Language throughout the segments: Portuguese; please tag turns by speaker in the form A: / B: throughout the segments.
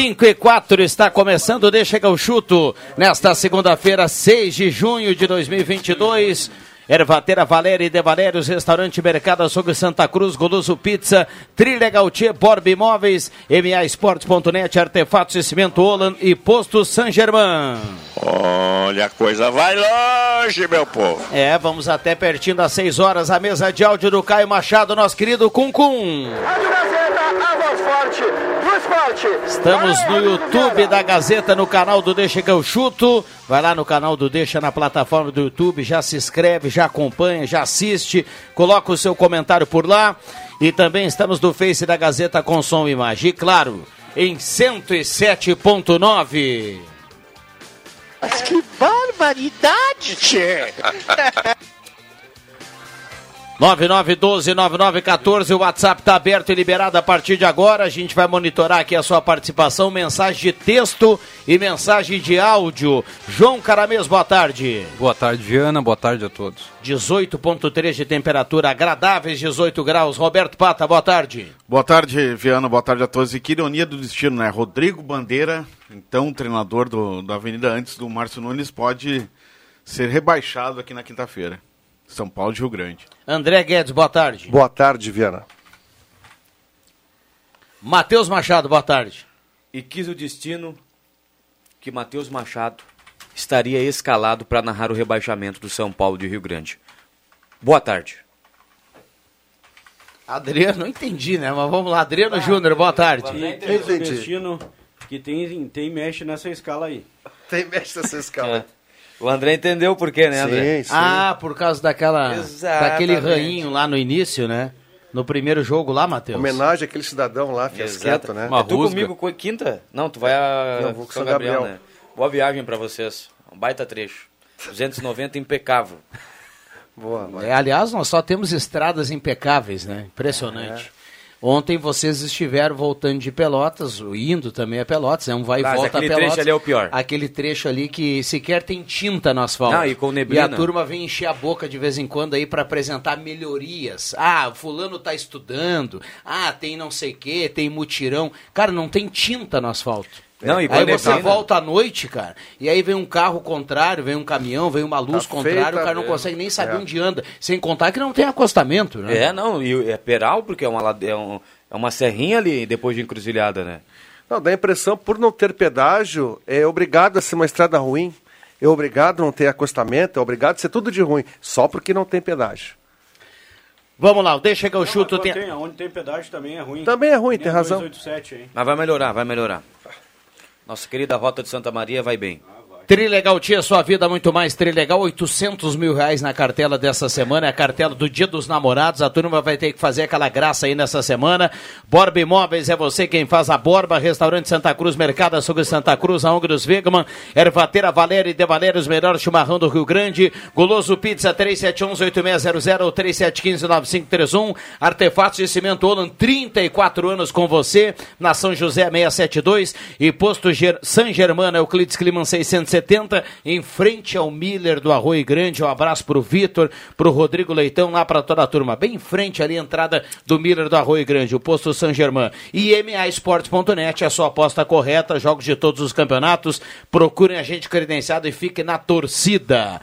A: Cinco e quatro está começando, deixa que eu chuto. Nesta segunda-feira, 6 de junho de 2022. Ervatera Valéria e De Valérios, Restaurante Mercado Açougue Santa Cruz, Goloso Pizza, Trilha Gautier, Borb Imóveis, MA Esportes.net, Artefatos e Cimento Olan e Posto San Germain.
B: Olha, a coisa vai longe, meu povo.
A: É, vamos até pertinho das 6 horas, a mesa de áudio do Caio Machado, nosso querido Cuncum.
C: Rádio Gazeta, a voz forte.
A: Estamos no YouTube da Gazeta, no canal do Deixa que eu chuto. Vai lá no canal do Deixa na plataforma do YouTube, já se inscreve, já acompanha, já assiste, coloca o seu comentário por lá. E também estamos no Face da Gazeta com som e imagem. E claro, em 107.9.
D: Mas que barbaridade, tchê!
A: 9912-9914, o WhatsApp está aberto e liberado a partir de agora. A gente vai monitorar aqui a sua participação, mensagem de texto e mensagem de áudio. João Caramês, boa tarde.
E: Boa tarde, Viana. Boa tarde a todos.
A: 18.3 de temperatura, agradáveis 18 graus. Roberto Pata, boa tarde.
F: Boa tarde, Viana. Boa tarde a todos. E que ironia do destino, né? Rodrigo Bandeira, então treinador do, da Avenida antes do Márcio Nunes, pode ser rebaixado aqui na quinta-feira. São Paulo de Rio Grande.
A: André Guedes, boa tarde.
G: Boa tarde, Viana.
A: Matheus Machado, boa tarde.
H: E quis o destino que Matheus Machado estaria escalado para narrar o rebaixamento do São Paulo de Rio Grande. Boa tarde.
A: Adriano, não entendi, né? Mas vamos lá. Adriano Júnior, boa tarde.
I: E tem o destino que tem, tem mexe nessa escala aí.
G: Tem mexe nessa escala.
H: O André entendeu por quê, né, André?
G: Sim, sim.
A: Ah, por causa daquela
H: Exatamente.
A: daquele rainho lá no início, né? No primeiro jogo lá, Matheus.
G: Homenagem àquele cidadão lá, fiasquento, né?
E: Uma
H: É tu
E: rusga.
H: comigo co- quinta? Não, tu vai a
G: Não, vou com
H: São
G: São
H: Gabriel,
G: Gabriel.
H: né? Boa viagem pra vocês. Um baita trecho. 290 impecável.
G: Boa.
A: É, aliás, nós só temos estradas impecáveis, né? Impressionante. Ontem vocês estiveram voltando de Pelotas, indo também a Pelotas, é um vai e
H: Mas
A: volta a
H: aquele
A: Pelotas.
H: trecho ali é o pior.
A: Aquele trecho ali que sequer tem tinta no asfalto.
H: Não, e com neblina.
A: E a turma vem encher a boca de vez em quando aí para apresentar melhorias. Ah, fulano tá estudando. Ah, tem não sei o quê, tem mutirão. Cara, não tem tinta no asfalto.
H: Não, e com
A: Aí
H: a
A: você
H: neblina.
A: volta à noite, cara, e aí vem um carro contrário, vem um caminhão, vem uma luz
G: Tá
A: contrária, o cara não
G: é.
A: consegue nem saber
G: É.
A: onde anda. Sem contar que não tem acostamento, né?
H: É, não, e é peral, porque é uma, é, um- é uma serrinha ali depois de encruzilhada, né?
G: Não, dá a impressão, por não ter pedágio, é obrigado a ser uma estrada ruim. É obrigado a não ter acostamento, é obrigado a ser tudo de ruim, só porque não tem pedágio.
A: Vamos lá, deixa que eu
I: Não,
A: chuto. Tem...
I: tem, onde tem pedágio também é ruim.
G: Também é ruim, tem
I: a
G: razão.
I: 287, hein?
H: Mas vai melhorar, vai melhorar. Nossa querida Rota de Santa Maria vai bem.
A: Trilegal Tia, sua vida muito mais. Trilegal, 800 mil reais na cartela dessa semana, é a cartela do Dia dos Namorados, a turma vai ter que fazer aquela graça aí nessa semana. Borba Imóveis é você quem faz a Borba, Restaurante Santa Cruz, Mercado Açougue Santa Cruz, a Ongros Wegman, Ervateira Valéria e De Valéria, os melhores chimarrão do Rio Grande, Goloso Pizza 3711-8600 ou 3715-9531, Artefatos de Cimento Olan, 34 anos com você, na São José 672 e Posto Ger San Germano, Euclides Climan 670 70, em frente ao Miller do Arroio Grande. Um abraço pro Vitor, pro Rodrigo Leitão, lá para toda a turma. Bem em frente ali, entrada do Miller do Arroio Grande, o posto San Germain. E MAEsportes.net, a sua aposta correta, jogos de todos os campeonatos. Procurem a gente credenciado e fique na torcida.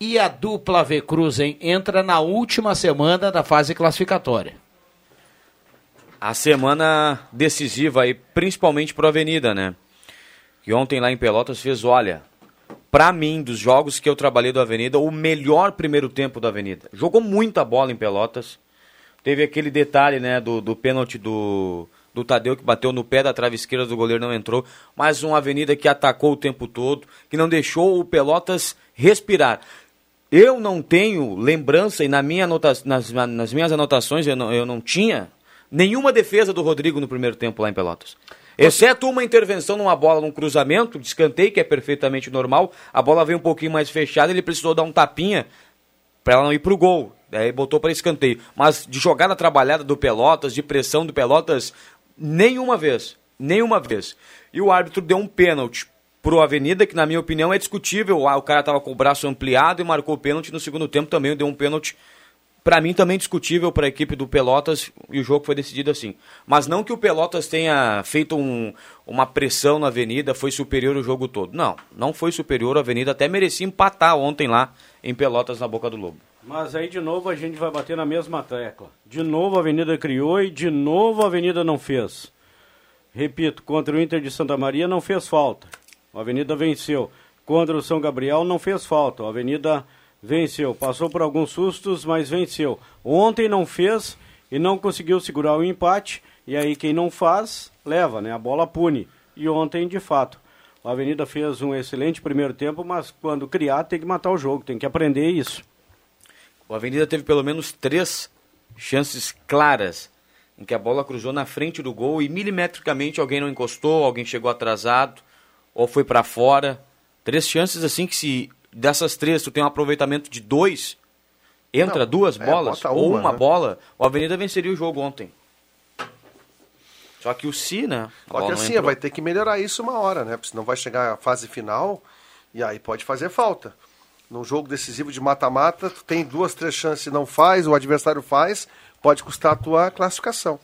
A: E a dupla V Cruz, hein? Entra na última semana da fase classificatória.
H: A semana decisiva aí, principalmente pro Avenida, né? Que ontem lá em Pelotas fez, olha, pra mim, dos jogos que eu trabalhei do Avenida, o melhor primeiro tempo da Avenida. Jogou muita bola em Pelotas. Teve aquele detalhe, né, do, do pênalti do, do Tadeu que bateu no pé da trave esquerda do goleiro, não entrou. Mas uma Avenida que atacou o tempo todo, que não deixou o Pelotas respirar. Eu não tenho lembrança, e na minha anota nas, nas minhas anotações eu não, eu não tinha nenhuma defesa do Rodrigo no primeiro tempo lá em Pelotas. Exceto uma intervenção numa bola, num cruzamento, de escanteio, que é perfeitamente normal. A bola veio um pouquinho mais fechada, ele precisou dar um tapinha para ela não ir pro gol. Daí botou para escanteio. Mas de jogada trabalhada do Pelotas, de pressão do Pelotas, nenhuma vez. Nenhuma vez. E o árbitro deu um pênalti pro Avenida, que na minha opinião é discutível. Ah, o cara tava com o braço ampliado e marcou o pênalti. No segundo tempo também deu um pênalti para mim também discutível para a equipe do Pelotas e o jogo foi decidido assim. Mas não que o Pelotas tenha feito um, uma pressão na Avenida, foi superior o jogo todo. Não, não foi superior a Avenida, até merecia empatar ontem lá em Pelotas na Boca do Lobo.
I: Mas aí de novo a gente vai bater na mesma tecla. De novo a Avenida criou e de novo a Avenida não fez. Repito, contra o Inter de Santa Maria não fez falta. A Avenida venceu. Contra o São Gabriel não fez falta. A Avenida venceu. Passou por alguns sustos, mas venceu. Ontem não fez e não conseguiu segurar o empate. E aí quem não faz, leva, né? A bola pune. E ontem, de fato, a Avenida fez um excelente primeiro tempo, mas quando criar tem que matar o jogo, tem que aprender isso.
H: O Avenida teve pelo menos três chances claras em que a bola cruzou na frente do gol e milimetricamente alguém não encostou, alguém chegou atrasado ou foi para fora. Três chances assim que se dessas três tu tem um aproveitamento de dois, entra
G: Não,
H: duas
G: é,
H: bolas ou
G: uma,
H: uma
G: né?
H: bola, o Avenida venceria o jogo ontem. Só que o Si, né?
G: Só que assim, vai ter que melhorar isso uma hora, né? Porque senão vai chegar a fase final e aí pode fazer falta. Num jogo decisivo de mata-mata, tu tem duas, três chances e não faz, o adversário faz, pode custar a tua classificação.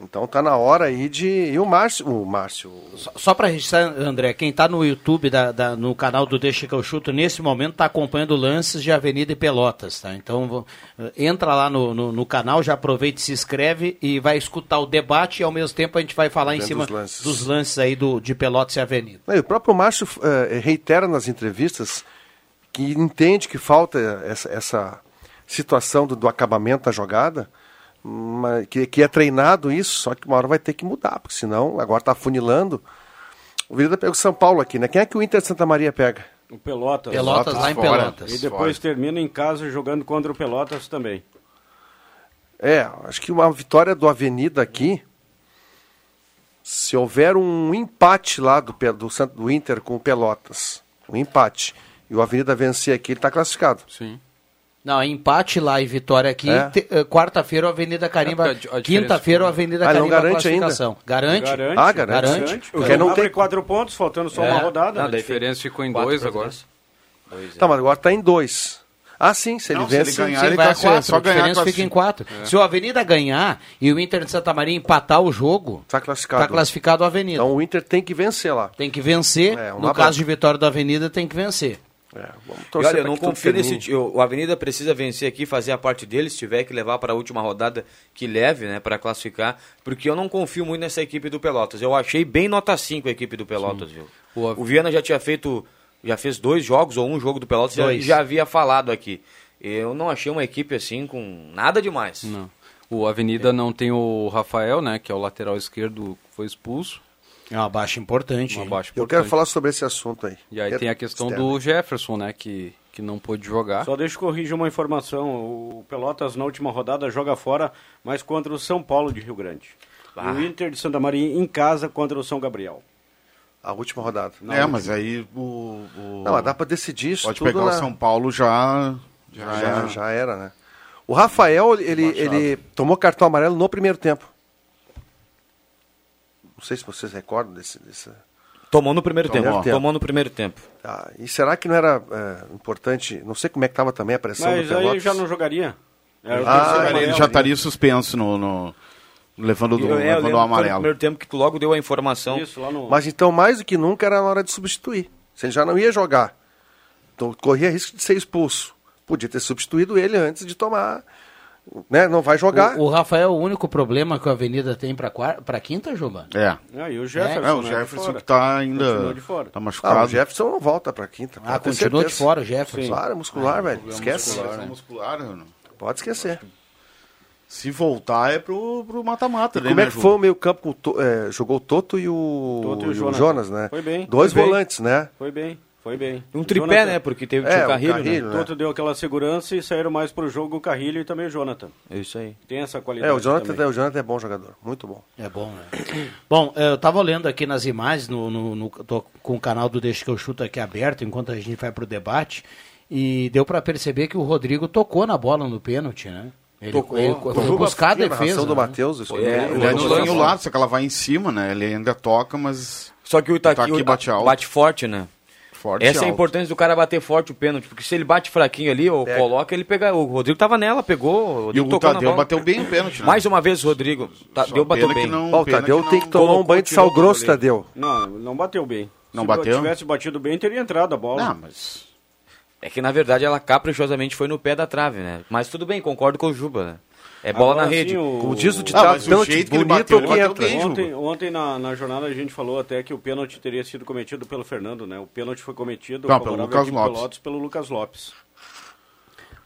G: Então tá na hora aí de. E o Márcio. O Márcio.
A: Só, só para registrar, André, quem está no YouTube, da, da- no canal do Deixa que eu chuto, nesse momento está acompanhando lances de Avenida e Pelotas, tá? Então vo- entra lá no, no, no canal, já aproveita e se inscreve e vai escutar o debate e ao mesmo tempo a gente vai falar em
G: Vendo
A: cima
G: os lances.
A: dos lances aí do, de Pelotas e Avenida.
G: E o próprio Márcio eh, reitera nas entrevistas que entende que falta essa, essa situação do, do acabamento da jogada, mas que, que é treinado isso, só que uma hora vai ter que mudar, porque senão agora está funilando. O Virida pega o São Paulo aqui, né? Quem é que o Inter de Santa Maria pega?
I: O Pelotas.
A: Pelotas lá em
F: fora.
A: Pelotas.
I: E depois termina em casa jogando contra o Pelotas também.
G: É, acho que uma vitória do Avenida aqui, se houver um empate lá do, do, do Inter com o Pelotas, um empate, e o Avenida vencer aqui, ele está classificado.
E: Sim.
A: Não, é empate lá e vitória aqui.
G: É?
A: eh, Quarta-feira o Avenida Carimba.
E: É, a- a
A: Quinta-feira o Avenida
G: Ah, ele não
A: Carimba a
G: garante ainda?
A: classificação. Garante?
I: Garante.
G: Ah, garante.
A: Garante.
I: O
G: Porque
I: jogo
G: não
I: abre
G: tem-
I: quatro pontos, faltando só
A: É.
I: uma rodada.
H: Não,
E: A
H: daí
E: diferença ficou em
H: Quatro
E: dois agora.
H: Dois, é.
G: Tá, mas agora está em dois. Ah, sim, se ele
F: Não, se ele
G: vence.
F: ganhar,
A: Sim,
F: ele
A: vai a
F: classifica,
A: quatro,
F: só
A: a
F: ganhar
A: diferença fica em quatro. Se o Avenida ganhar e o Inter de Santa Maria empatar o jogo,
G: Está classificado.
A: está classificado o Avenida.
G: Então o Inter tem que vencer lá.
A: Tem que vencer.
G: É,
A: no caso de vitória do Avenida, tem que vencer.
G: É, vamos
H: E olha, eu não confio nesse.
G: termine.
H: ti- O Avenida precisa vencer aqui, fazer a parte dele. Se tiver que levar para a última rodada, que leve, né, para classificar. Porque eu não confio muito nessa equipe do Pelotas. Eu achei bem nota 5 a equipe do Pelotas, viu?
E: O
H: O Viana já tinha feito. Já fez dois jogos ou um jogo do Pelotas, já, já havia falado aqui. Eu não achei uma equipe assim com nada demais.
E: Não. O Avenida não tem o Rafael, né? Que é o lateral esquerdo que foi expulso.
A: É uma baixa importante.
E: Uma baixa
G: Eu quero
E: importante.
G: falar sobre esse assunto aí.
E: E aí
G: É
E: tem a questão
G: externo.
E: do Jefferson, né? Que, que não pôde jogar.
I: Só deixa eu corrigir uma informação. O Pelotas na última rodada joga fora, mas contra o São Paulo de Rio Grande. E o Inter de Santa Maria em casa contra o São Gabriel.
G: A última rodada.
F: é, mas aí o. o-
G: Não, mas dá para decidir isso
F: Pode
G: tudo
F: pegar
G: na-
F: o São Paulo já. Já,
G: Já,
F: é.
G: já era, né? O Rafael, ele, ele tomou cartão amarelo no primeiro tempo. Não sei se vocês recordam desse. desse...
H: Tomou no primeiro
G: Tomou.
H: tempo. Tomou no primeiro tempo.
G: Ah, e será que não era é, importante? Não sei como é que estava também a pressão
I: Mas
G: do
I: aí
G: Pelotas.
I: já não jogaria.
G: Ah,
I: terceiro
F: ele
I: amarelo,
F: já estaria suspenso no, no- levando, do,
H: Eu, é, eu
F: levando o
H: foi no
F: amarelo.
H: primeiro tempo que tu logo deu a informação.
I: Isso, lá no...
G: Mas então, mais do que nunca, era na hora de substituir. Se ele já não ia jogar, então corria risco de ser expulso. Podia ter substituído ele antes de tomar. Né? Não vai jogar.
A: O, o Rafael, o único problema que a Avenida tem pra quinta, Juba?
F: É.
I: Ah, e o Jefferson,
F: É, o
I: né, de
F: Jefferson que tá ainda.
I: Continua de fora.
F: Tá
G: Ah,
F: machucado.
G: o Jefferson não volta pra quinta.
A: Ah, continua de fora o Jefferson.
G: Claro, muscular, velho. Esquece.
F: Muscular, muscular, né?
G: Pode esquecer.
F: Se voltar é pro pro mata-mata, né?
G: como é
F: né,
G: que
F: Ju?
G: foi o meio campo? com o é, jogou o Toto e o,
I: Toto e o
G: e
I: Jonas.
G: Jonas, né?
I: Foi bem,
G: Dois
I: foi bem.
G: volantes, né?
I: Foi bem, foi bem.
H: Um tripé,
I: Jonathan-
H: né? Porque teve
G: É,
H: o
G: o
H: Carrilho,
G: Carrilho,
H: né?
G: né?
I: Toto deu aquela segurança e saíram mais pro jogo o Carrilho e também o Jonathan.
H: É isso aí.
I: Tem essa qualidade
G: É, o Jonathan,
I: também.
G: o Jonathan é bom jogador. Muito bom.
A: É bom, né? Bom, eu tava olhando aqui nas imagens, no, no, no- tô com o canal do Deixa que eu chuto aqui aberto, enquanto a gente vai pro debate, e deu pra perceber que o Rodrigo tocou na bola no pênalti, né? Ele,
H: Tocou.
A: ele
H: Tocou
A: foi buscar a
G: A
A: defesa.
G: do
A: né?
G: Matheus. isso
H: Foi, é,
G: ele
F: Ele é
H: não.
F: lado, só que ela vai em cima, né? Ele ainda toca, mas
H: Só que o Itaqui,
F: Itaqui
H: o-
F: bate alto.
H: bate forte, né?
F: Forte
H: Essa é a
F: alto.
H: importância do cara bater forte o pênalti, porque se ele bate fraquinho ali, ou
G: Pega.
H: coloca, ele pega. O Rodrigo tava nela, pegou. O
F: E o Tadeu bateu bem o pênalti, né?
H: Mais uma vez, Rodrigo. Tá,
F: Só
H: deu bateu bem.
F: não-
G: o Tadeu
F: que
G: tem
F: não
G: que tomar um banho de sal grosso. Tadeu.
I: Não, não bateu bem.
F: Não
I: Se
F: bateu?
I: tivesse batido bem, teria entrado a bola.
F: Ah, mas
H: É que na verdade ela caprichosamente foi no pé da trave, né? Mas tudo bem, concordo com o Juba, né? É bola
I: Agora,
H: na rede.
I: sim, o-
G: Como diz o
F: Ah,
G: ditado,
F: o
G: pênalti
F: jeito que ele
G: bonito
F: bateu,
G: que
F: ele bateu
G: entra.
F: bem, Ju.
I: Ontem, ontem na, na jornada a gente falou até que o pênalti teria sido cometido pelo Fernando, né? O pênalti foi cometido
F: Não, pelo Lucas Lopes.
I: Pelotas pelo Lucas Lopes.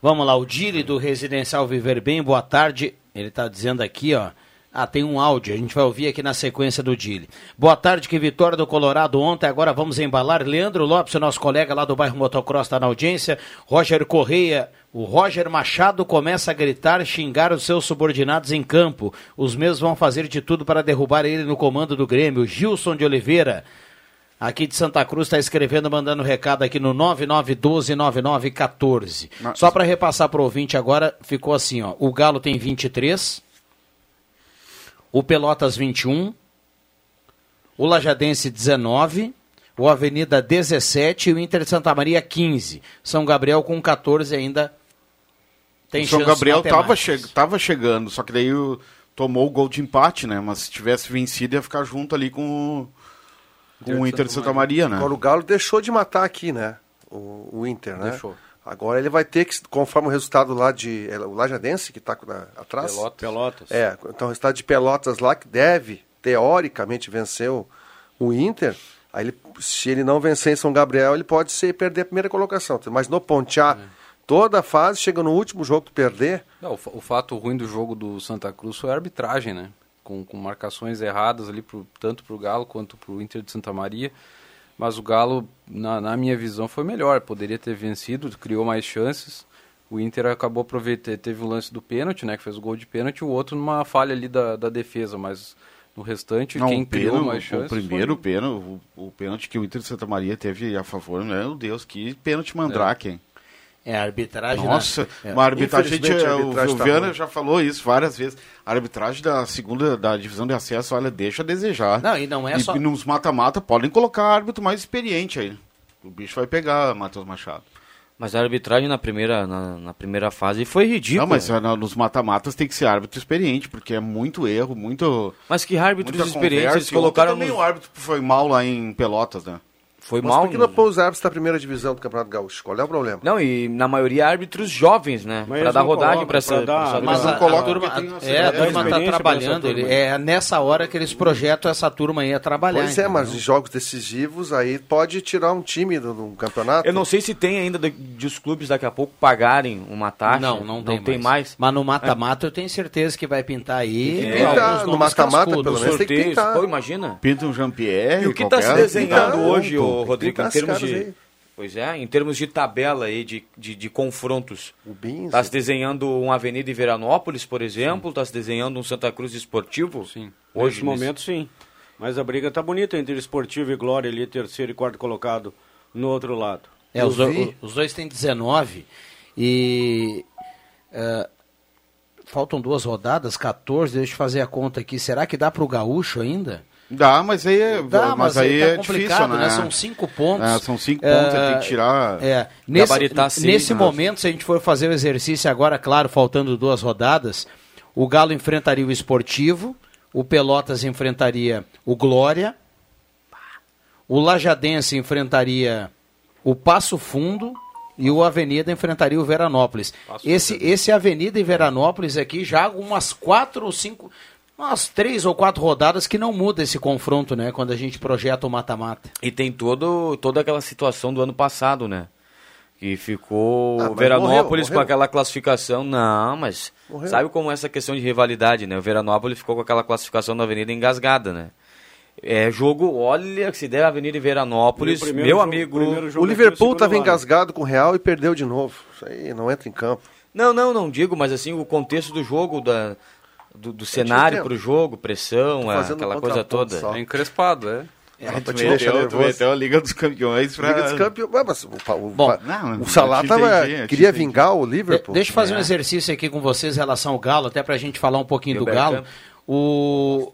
A: Vamos lá, o Dili do Residencial Viver Bem, boa tarde. Ele está dizendo aqui, ó. Ah, tem um áudio, a gente vai ouvir aqui na sequência do Dili. Boa tarde, que vitória do Colorado ontem, agora vamos embalar. Leandro Lopes, o nosso colega lá do bairro Motocross, está na audiência. Roger Correia, o Roger Machado começa a gritar, xingar os seus subordinados em campo. Os mesmos vão fazer de tudo para derrubar ele no comando do Grêmio. Gilson de Oliveira, aqui de Santa Cruz, está escrevendo, mandando recado aqui no 99129914.
F: Mas-
A: Só para repassar para o ouvinte agora, ficou assim, ó. O Galo tem 23, o Pelotas 21, o Lajadense 19, o Avenida 17 e o Inter de Santa Maria 15. São Gabriel com 14 ainda tem
F: o São Gabriel tava,
A: matemáticas.
F: che tava chegando, só que daí o- tomou o gol de empate, né? Mas se tivesse vencido ia ficar junto ali com o, com o Inter de Santa Maria, né?
G: Agora o Galo deixou de matar aqui, né? O, o Inter, né?
E: Deixou.
G: Agora ele vai ter que, conforme o resultado lá de. é, O Lajadense, que está atrás.
E: Pelotas.
I: Pelotas.
G: É, então o resultado de Pelotas lá, que deve, teoricamente, vencer o, o Inter. Aí ele, se ele não vencer em São Gabriel, ele pode ser perder a primeira colocação. Mas no Pontear, toda a fase, chega no último jogo que perder.
E: Não, o, o fato ruim do jogo do Santa Cruz foi a arbitragem, né? Com, com marcações erradas ali, pro, tanto para o Galo quanto para o Inter de Santa Maria. Mas o Galo, na, na minha visão, foi melhor. Poderia ter vencido, criou mais chances. O Inter acabou aproveitando, teve o lance do pênalti, né? Que fez o gol de pênalti, o outro numa falha ali da, da defesa. Mas no restante,
F: Não,
E: quem
F: o,
E: criou
F: pênalti,
E: mais chances
F: o primeiro
E: foi-
F: pênalti, o, o pênalti que o Inter de Santa Maria teve a favor, meu Deus, que pênalti mandrake, hein?
A: É, a arbitragem...
F: Nossa,
A: né?
F: uma arbitragem, gente,
G: arbitragem
F: o
G: tá
F: Viana
G: ruim.
F: já falou isso várias vezes. A arbitragem da segunda, da divisão de acesso, olha, deixa a desejar.
A: Não, e não é
F: e,
A: só-
F: e nos mata-mata podem colocar árbitro mais experiente aí. O bicho vai pegar, Matheus Machado.
H: Mas a arbitragem na primeira, na, na primeira fase foi ridícula.
F: Não, mas ah, na- nos mata-matas tem que ser árbitro experiente, porque é muito erro, muito.
H: Mas que árbitros experientes eles colocaram
F: também
H: nos-
F: o árbitro foi mal lá em Pelotas, né?
H: Foi
G: Mas
H: mal.
G: por que não os árbitros da primeira divisão do Campeonato Gaúcho? Qual é o problema?
H: Não, e na maioria árbitros jovens, né?
I: Mas
H: pra
I: eles
H: dar
I: não
H: rodagem pra essa.
I: dar-
A: Mas
F: não
A: a, a
F: coloca
A: turma,
F: uma
A: é, a turma está trabalhando, ele, é nessa hora que eles projetam essa turma aí a trabalhar.
G: Pois é, mas em jogos decisivos aí pode tirar um time do, do campeonato.
H: Eu não sei se tem ainda de, de os clubes daqui a pouco pagarem uma taxa.
A: Não, não tem,
H: tem mais.
A: Mas no mata-mata eu tenho certeza que vai pintar aí.
G: Tem que
A: alguns
G: pintar, no mata-mata, pelo menos. tem que pintar.
H: Pô, imagina.
F: Pinta um Jean-Pierre.
H: E o que está se desenhando hoje,
G: um,
H: ô, Rodrigo, em termos de.
G: aí.
H: Pois é, em termos de tabela aí de, de, de confrontos.
G: O
H: Está se desenhando um Avenida em Veranópolis, por exemplo, está se desenhando um Santa Cruz Esportivo.
E: Sim.
H: Hoje,
I: Nesse momento, sim. Mas a briga tá bonita entre Esportivo e Glória ali, terceiro e quarto colocado no outro lado.
A: É, os,
G: vi.
A: os dois têm 19 e é, faltam duas rodadas, 14, deixa eu fazer a conta aqui. Será que dá para o Gaúcho ainda?
F: Dá, mas aí é,
A: Dá,
F: mas
A: mas,
F: aí
A: tá
F: é difícil, né?
A: São cinco pontos.
F: É, são cinco pontos, você tem que tirar...
A: É, nesse,
H: seis,
A: nesse
H: né?
A: momento, se a gente for fazer o exercício agora, claro, faltando duas rodadas, o Galo enfrentaria o Esportivo, o Pelotas enfrentaria o Glória, o Lajadense enfrentaria o Passo Fundo e o Avenida enfrentaria o Veranópolis. Esse, esse Avenida e Veranópolis aqui já há umas quatro ou cinco, umas três ou quatro rodadas que não muda esse confronto, né? Quando a gente projeta o mata-mata.
H: E tem todo, toda aquela situação do ano passado, né? Que ficou
G: Ah,
H: o Veranópolis
G: morreu,
H: com
G: morreu.
H: aquela classificação. Não, mas
G: Morreu.
H: sabe como é essa questão de rivalidade, né? O Veranópolis ficou com aquela classificação da Avenida engasgada, né? É jogo, olha, se der Avenida e Veranópolis,
I: E o
H: meu
I: jogo-
H: amigo.
I: primeiro jogo
G: O
I: aqui,
G: Liverpool estava engasgado com o Real e perdeu de novo. Isso aí não entra em campo.
H: Não, não, não digo, mas assim, o contexto do jogo, da, do, do cenário
G: entendo.
H: pro jogo, pressão, é, aquela
G: um
H: coisa toda.
G: só.
E: É encrespado, é.
G: Só pra te
F: meteu, tu meteu a Liga dos Campeões pra...
G: Liga dos Campeões. Mas o, o,
A: Bom,
F: não,
G: o Salah tava,
F: entendi,
G: queria
F: entendi.
G: vingar o
A: De-
G: Liverpool.
A: deixa eu fazer um
H: É.
A: exercício aqui com vocês em relação ao Galo, até pra gente falar um pouquinho
H: E
A: do
H: o?
A: Galo. O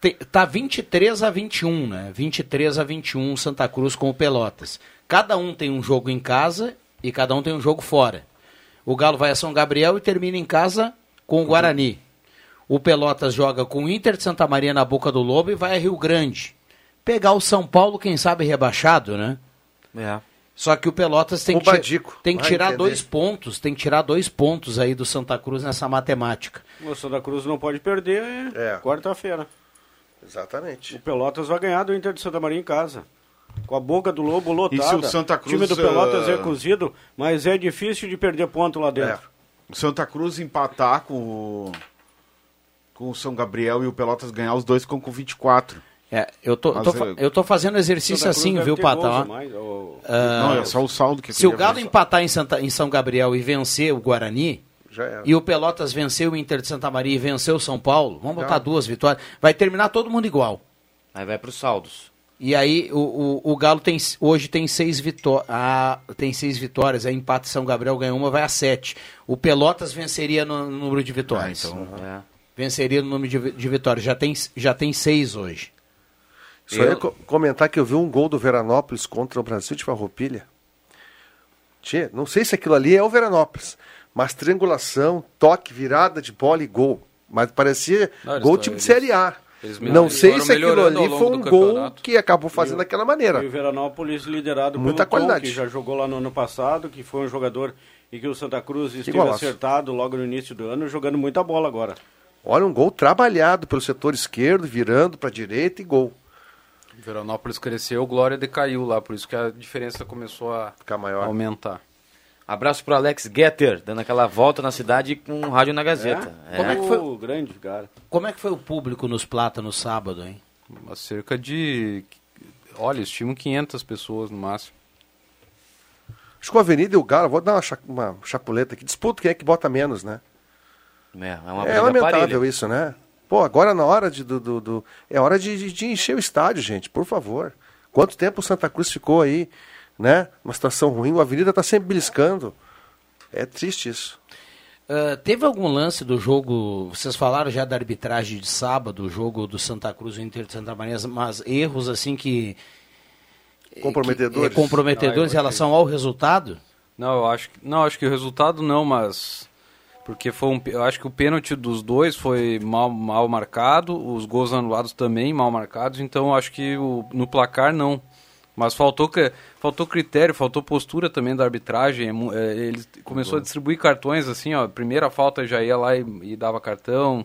A: te- tá 23 a 21, né? 23 a 21 Santa Cruz com o Pelotas. Cada um tem um jogo em casa e cada um tem um jogo fora. O Galo vai a São Gabriel e termina em casa com o Guarani. O Pelotas joga com o Inter de Santa Maria na Boca do Lobo e vai a Rio Grande. Pegar o São Paulo, quem sabe rebaixado, né?
H: É.
A: Só que o Pelotas tem
G: O
A: que,
G: Badico,
A: tem que tirar
G: entender.
A: dois pontos, tem que tirar dois pontos aí do Santa Cruz nessa matemática.
I: O Santa Cruz não pode perder
G: É.
I: quarta-feira.
G: Exatamente.
I: O Pelotas vai ganhar do Inter de Santa Maria em casa. Com a boca do Lobo lotada.
F: E se o Santa Cruz,
I: O time do Pelotas
F: ah,
I: é cozido, mas é difícil de perder ponto lá dentro.
F: O Santa Cruz empatar com o... com o São Gabriel e o Pelotas ganhar, os dois ficam com 24.
A: É, eu tô,
F: Mas
A: tô fa-
F: eu-
A: eu tô fazendo exercício assim, viu, Pata?
I: mais, ou-
F: não, é só o saldo que
A: Se o Galo empatar em, Santa- em São Gabriel e vencer o Guarani, e o Pelotas vencer o Inter de Santa Maria e vencer o São Paulo, vamos botar
G: Já.
A: duas vitórias, vai terminar todo mundo igual.
H: Aí vai pros saldos.
A: E aí o, o, o Galo tem, hoje tem seis, vitó ah, tem seis vitórias, aí empate São Gabriel ganha uma, vai a sete. O Pelotas venceria no, no número de vitórias.
F: Ah, então.
H: É.
A: Venceria no número de, de vitórias. Já tem, já tem seis hoje.
G: Só ia co- comentar que eu vi um gol do Veranópolis contra o Brasil de Farroupilha. Tchê, não sei se aquilo ali é o Veranópolis, mas triangulação, toque, virada de bola e gol. Mas parecia
E: Não,
G: gol time de Série A. Não sei se aquilo ali foi um gol que acabou fazendo daquela maneira.
I: E o Veranópolis liderado
G: Muita
I: pelo Tom,
G: qualidade.
I: que já jogou lá no ano passado, que foi um jogador e que o Santa Cruz esteve acertado logo no início do ano, jogando muita bola agora.
G: Olha, um gol trabalhado pelo setor esquerdo, virando para a direita e gol.
E: Veranópolis cresceu, Glória decaiu lá, por isso que a diferença começou a
G: Ficar maior.
E: aumentar.
H: Abraço pro Alex Getter, dando aquela volta na cidade com o rádio na Gazeta. É.
A: Como é que foi?
I: O grande cara.
A: Como é que foi o público nos Plata no sábado, hein?
E: Cerca de. Olha, estimam 500 pessoas no máximo.
G: Acho que o Avenida e o Galo, vou dar uma, cha- uma chapuleta aqui, disputa quem é que bota menos, né?
H: É, é uma
G: É lamentável isso, né? Pô, agora na hora de. Do, do- do- é hora de, de- de encher o estádio, gente, por favor. Quanto tempo o Santa Cruz ficou aí, né? Uma situação ruim, o Avenida tá sempre beliscando. É triste isso.
A: Ah, teve algum lance do jogo? Vocês falaram já da arbitragem de sábado, o jogo do Santa Cruz e Inter de Santa Maria, mas erros assim que.
G: Comprometedores.
A: que- é, comprometedores
E: Ah,
A: em relação ao resultado?
E: Não, eu acho que. Não, acho que o resultado não, mas. Porque foi um. Eu acho que o pênalti dos dois foi mal, mal marcado, os gols anulados também mal marcados, então acho que o, no placar não. Mas faltou, faltou critério, faltou postura também da arbitragem. é é, ele começou a distribuir cartões assim, ó. Primeira falta já ia lá e, e dava cartão.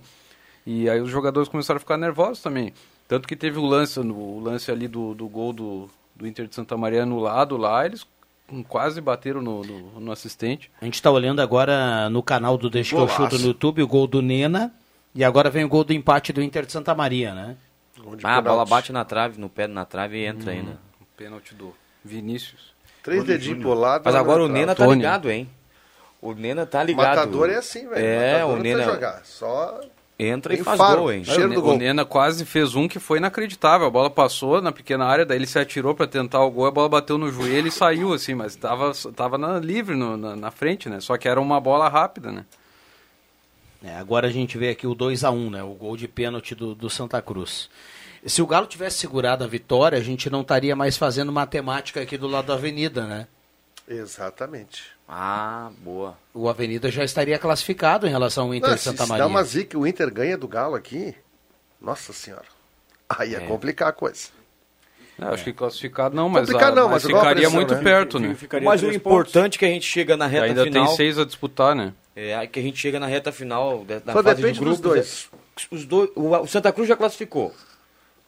E: E aí os jogadores começaram a ficar nervosos também. Tanto que teve o lance, o lance ali do, do gol do, do Inter de Santa Maria anulado lá, eles quase bateram no, no, no assistente.
A: A gente está olhando agora no canal do Deixa que eu
F: Golaço.
A: chuto no YouTube o gol do Nena e agora vem o gol do empate do Inter de Santa Maria, né?
H: Ah, a bola bate na trave, no pé na trave e entra ainda.
E: O pênalti do Vinícius.
G: Três dedinhos pro lado.
H: Mas
G: não
H: agora o
G: entrava.
H: Nena tá ligado, hein? O Nena tá ligado.
G: Matador é assim, velho.
H: É,
G: Matador
H: o Nena
G: jogar. Só
H: entra e
G: Tem
H: faz
G: faro.
H: gol, hein?
G: Cheiro
E: o,
G: do gol.
E: o Nena quase fez um que foi inacreditável. A bola passou na pequena área, daí ele se atirou para tentar o gol, a bola bateu no joelho e saiu, assim, mas tava, tava na, livre no- na, na frente, né? Só que era uma bola rápida, né?
A: É, agora a gente vê aqui o 2 a 1 né? O gol de pênalti do, do Santa Cruz. Se o Galo tivesse segurado a vitória, a gente não estaria mais fazendo matemática aqui do lado da Avenida, né?
G: Exatamente.
H: Ah, boa.
A: O Avenida já estaria classificado em relação ao Inter
G: Não,
A: de
G: se,
A: Santa
G: se
A: Maria.
G: dá uma zica, o Inter ganha do Galo aqui, nossa senhora. Aí é, complicar a coisa.
E: É, acho que classificado não, mas,
G: Complicado
E: a-
G: não,
E: mas
G: mas
E: ficaria
G: pressão,
E: muito
G: né?
E: perto, né?
I: Ficaria
H: Mas o importante é que a gente chega na reta
E: Ainda
H: final.
E: tem seis a disputar, né?
H: É, que a gente chega na reta final da, da
G: Só
H: fase
G: depende
H: de
G: dos
H: grupos.
G: dois.
H: é- Os dois o, o Santa Cruz já classificou.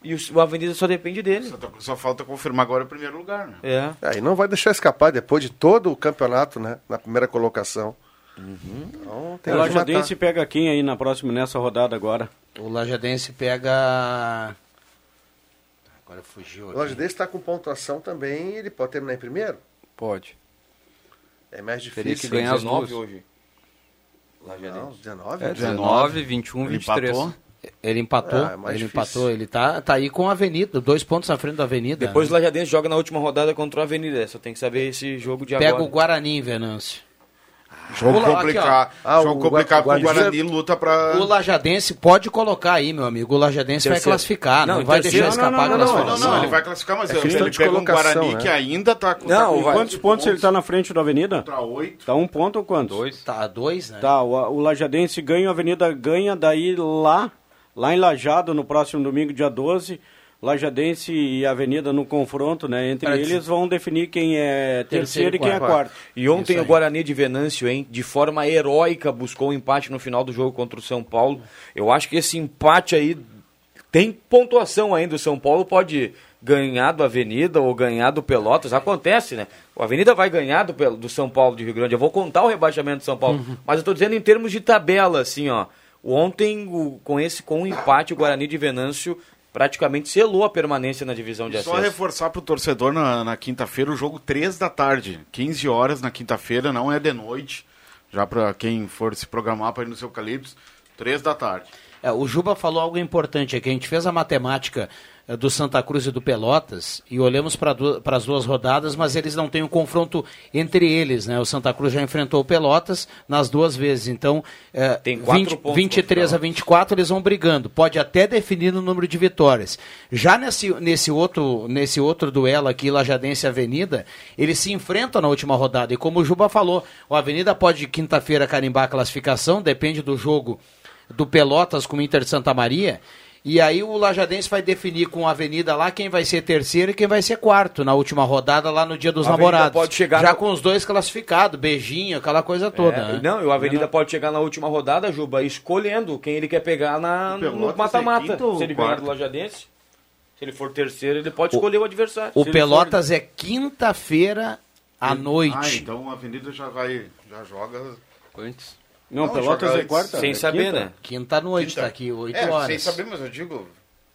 H: E o, o Avenida só depende dele.
F: Santa Cruz Só falta confirmar agora o primeiro lugar, né?
H: É.
G: Aí não vai deixar escapar depois de todo o campeonato, né? Na primeira colocação. Então, tem
I: O. Lajadense pega quem aí na próxima, nessa rodada agora?
A: O Lajadense pega. Agora fugiu
G: O
A: aqui.
G: Lajadense está com pontuação também, ele pode terminar em primeiro.
E: Pode.
G: É mais
E: Teria
G: difícil.
E: que ganhar as
H: 19
E: duas.
H: hoje. Lajadense.
G: Não, 19?
E: É,
F: 19,
E: 19, 21,
F: Ele
E: 23.
F: empatou.
A: Ele empatou,
G: Ah, é
A: ele
G: difícil.
A: empatou, ele tá, tá aí com a Avenida, dois pontos à frente da Avenida.
H: Depois o
A: né?
H: Lajadense joga na última rodada contra o Avenida. Só tem que saber esse jogo de
A: Pega
H: agora.
A: o Guarani Venâncio.
F: Jogo
A: Vamos lá,
F: complicado.
G: aqui. Ah,
F: jogo
G: o
F: complicado porque o Guarani luta pra.
A: O Lajadense pode colocar aí, meu amigo. O Lajadense vai classificar, não,
H: Não,
A: vai
H: terceiro.
A: deixar
I: Não,
A: escapar
I: não,
A: a
I: não, não,
F: Não,
A: classificação.
F: não, ele vai classificar, mas
G: É
F: ele
G: questão de
F: pega um
G: colocação,
F: Guarani
G: né?
F: que ainda tá com
H: Não,
F: tá com
H: vai-
I: Quantos pontos ele está na frente do Avenida?
F: Contra oito.
I: Tá um ponto ou quantos?
E: Dois.
A: Tá, dois, né?
I: Tá, o, o Lajadense ganha, a Avenida ganha, daí lá, lá em Lajado, no próximo domingo, dia 12, Lajadense e Avenida no confronto, né? Entre
A: Pra
I: eles vão definir quem é terceiro,
A: Terceiro e
I: quem é
A: quarto.
I: quarto.
H: E ontem o. Guarani de Venâncio, hein, de forma heróica, buscou o empate no final do jogo contra o São Paulo. Eu acho que esse empate aí tem pontuação ainda. O São Paulo pode ganhar do Avenida ou ganhar do Pelotas. Acontece, né? O Avenida vai ganhar do, do São Paulo de Rio Grande. Eu vou contar o rebaixamento do São Paulo.
A: Uhum.
H: Mas eu tô dizendo em termos de tabela, assim, ó. Ontem, o- com esse com o empate, o Guarani de Venâncio praticamente selou a permanência na divisão de
F: Só
H: acesso.
F: reforçar pro torcedor na, na quinta-feira o jogo 3 da tarde. 15 horas na quinta-feira, não é de noite. Já pra quem for se programar para ir no seu Eucaliptus, 3 da tarde.
A: É, o Juba falou algo importante aqui. A gente fez a matemática do Santa Cruz e do Pelotas e olhamos para as duas rodadas, mas eles não têm um confronto entre eles. Né? O Santa Cruz já enfrentou o Pelotas nas duas vezes. Então, eh,
H: Tem quatro
A: 20
H: pontos
A: 23 a
H: contra o
A: 24 eles vão brigando. Pode até definir o número de vitórias. Já nesse, nesse, outro, nesse outro duelo aqui, Lajadense e Avenida, eles se enfrentam na última rodada. E como o Juba falou, o Avenida pode quinta-feira carimbar a classificação, depende do jogo do Pelotas com o Inter de Santa Maria. E aí o Lajadense vai definir com a Avenida lá quem vai ser terceiro e quem vai ser quarto na última rodada lá no Dia dos
H: A Avenida
A: Namorados.
H: pode chegar
A: Já
H: no-
A: com os dois classificados, beijinho, aquela coisa toda.
H: É,
A: né?
H: Não, e o Avenida pode chegar na última rodada, Juba, escolhendo quem ele quer pegar na,
F: O
H: no
F: é
H: mata-mata. Se ele ganhar do Lajadense, se ele for terceiro, ele pode escolher o adversário.
A: O
H: Se ele
A: Pelotas é quinta-feira à
F: Ah,
A: noite.
F: então a Avenida já vai, já joga
E: Antes.
I: Não,
F: Não,
I: Pelotas é quarta.
H: Sem
I: é
H: saber,
I: quinta.
H: né?
A: Quinta noite,
F: Quinta.
A: tá aqui, 8
F: é,
A: horas.
F: sem saber, mas eu digo.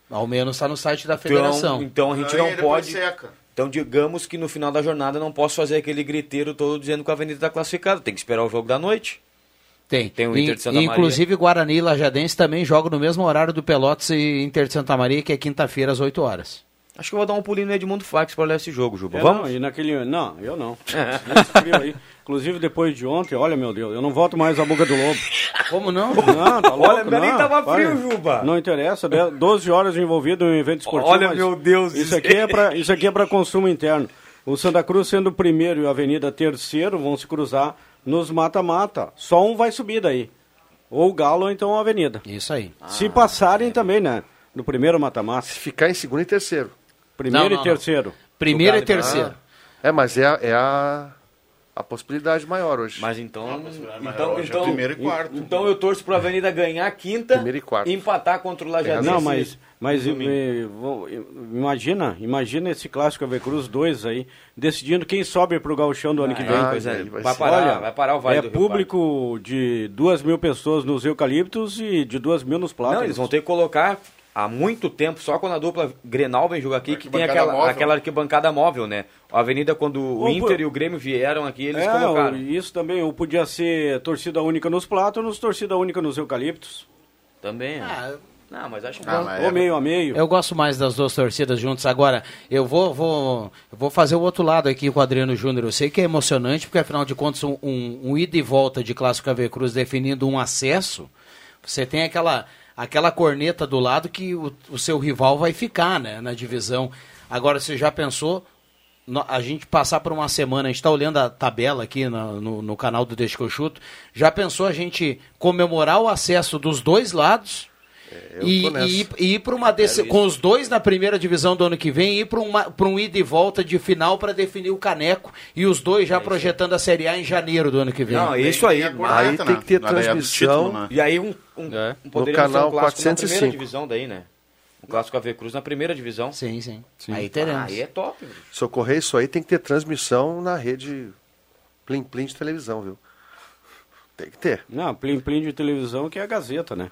A: Ao menos está no site da
H: Então,
A: federação.
H: então a gente não
F: depois
H: pode.
F: seca.
H: Então digamos que no final da jornada não posso fazer aquele griteiro todo dizendo que a Avenida está classificada. Tem que esperar o jogo da noite.
A: Tem.
H: Tem o Inter de Santa
A: In-
H: Maria.
A: Inclusive, Guarani e Lajadense também jogam no mesmo horário do Pelotas e Inter de Santa Maria, que é quinta-feira às 8 horas.
H: Acho que eu vou dar um pulinho no Edmundo Fax para olhar esse jogo, Juba.
I: É,
H: Vamos?
I: Não, e naquele... não, eu não. Aí. Inclusive, depois de ontem, olha, meu Deus, eu não volto mais à boca do lobo.
A: Como não?
I: Não, tá louco,
H: Olha, mas nem
I: não.
H: tava frio, Juba.
I: Não interessa, de- 12 horas envolvido em evento esportivo.
H: Olha,
I: mas
H: meu Deus,
I: Isso aqui é para isso aqui é para consumo interno. O Santa Cruz sendo o primeiro e a Avenida terceiro vão se cruzar nos mata-mata. Só um vai subir daí. Ou o Galo ou então a Avenida.
A: Isso aí.
I: Se passarem também, né? No primeiro mata-mata.
G: Se ficar em segundo e terceiro.
I: Primeiro
A: Não, não,
I: e terceiro.
A: Primeiro e
H: e
A: terceiro.
G: É, mas é, a- é a, a possibilidade maior hoje.
H: Mas então.
F: mas
H: então,
F: hoje é
H: então,
F: primeiro e quarto.
H: então eu torço pro Avenida ganhar a quinta
G: Primeiro e quarto.
H: empatar contra o Lajadense.
I: Não, mas, mas eh, vou- imagina, imagina esse clássico AV Cruz 2 aí, decidindo quem sobe pro gauchão do ano que vem.
G: Ah,
H: Pois é,
G: aí vai
H: parar,
I: Olha,
H: vai parar o Vale
I: é
H: do Rio
I: público de duas mil pessoas nos eucaliptos e de duas mil nos plátanos.
H: Não, eles vão ter que colocar há muito tempo, só quando a dupla Grenal vem jogar aqui, que tem aquela,
F: móvel.
H: aquela arquibancada móvel, né? A Avenida, quando o
I: Ô,
H: Inter
I: pô-
H: e o Grêmio vieram aqui, eles
I: é,
H: colocaram.
I: o- isso também, ou podia ser torcida única nos plátanos, torcida única nos eucaliptos.
H: Também. é.
A: Ah,
H: Não, mas acho que
F: Ah,
H: bom.
F: mas
I: Ou
F: é-
I: meio a meio.
A: Eu gosto mais das duas torcidas juntas. Agora, eu vou, vou, eu vou fazer o outro lado aqui com o Adriano Júnior. Eu sei que é emocionante, porque afinal de contas, um, um, um ida e volta de Clássico AV Cruz definindo um acesso, você tem aquela, aquela corneta do lado que o, o seu rival vai ficar, né, na divisão. Agora, você já pensou a gente passar por uma semana, a gente está olhando a tabela aqui no, no, no canal do Deixa que eu chuto, já pensou a gente comemorar o acesso dos dois lados
G: eu
A: e, e ir, e ir para uma desse, com os dois na primeira divisão do ano que vem, ir para um ida e volta de final para definir o caneco e os dois já projetando a Série A em janeiro do ano que vem.
H: Não, é isso aí.
G: Aí tem que ter transmissão.
H: E aí um, um,
E: É.
H: um poderia
G: No canal
H: um clássico na
G: 405.
H: primeira divisão daí, né? Um clássico AV Cruz na primeira divisão.
A: Sim, sim.
E: Sim.
A: Aí teremos.
H: Ah, aí é top.
G: Se ocorrer isso aí, tem que ter transmissão na rede Plim Plim de televisão, viu? Tem que ter.
I: Não, Plim Plim de televisão que é a Gazeta, né?